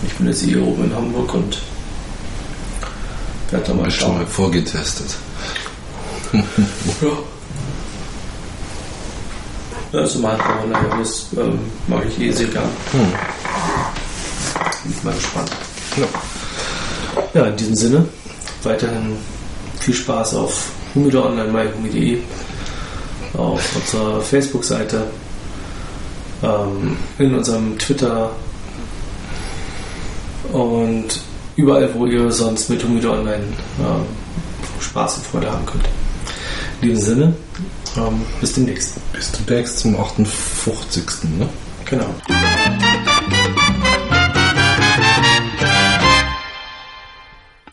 Ich bin jetzt hier oben in Hamburg und werde da mal Ist schon mal schauen. vorgetestet. Ja. Also mal Ramon Rayones ähm, mag ich eh sehr gern. Mhm. Bin ich mal gespannt. Ja. Ja, in diesem Sinne, weiterhin viel Spaß auf Humide Online, myhumide, auf unserer Facebook-Seite, ähm, in unserem Twitter und überall, wo ihr sonst mit Humide Online ähm, Spaß und Freude haben könnt. In diesem Sinne, ähm, bis demnächst. Bis demnächst zum 58. Ne? Genau.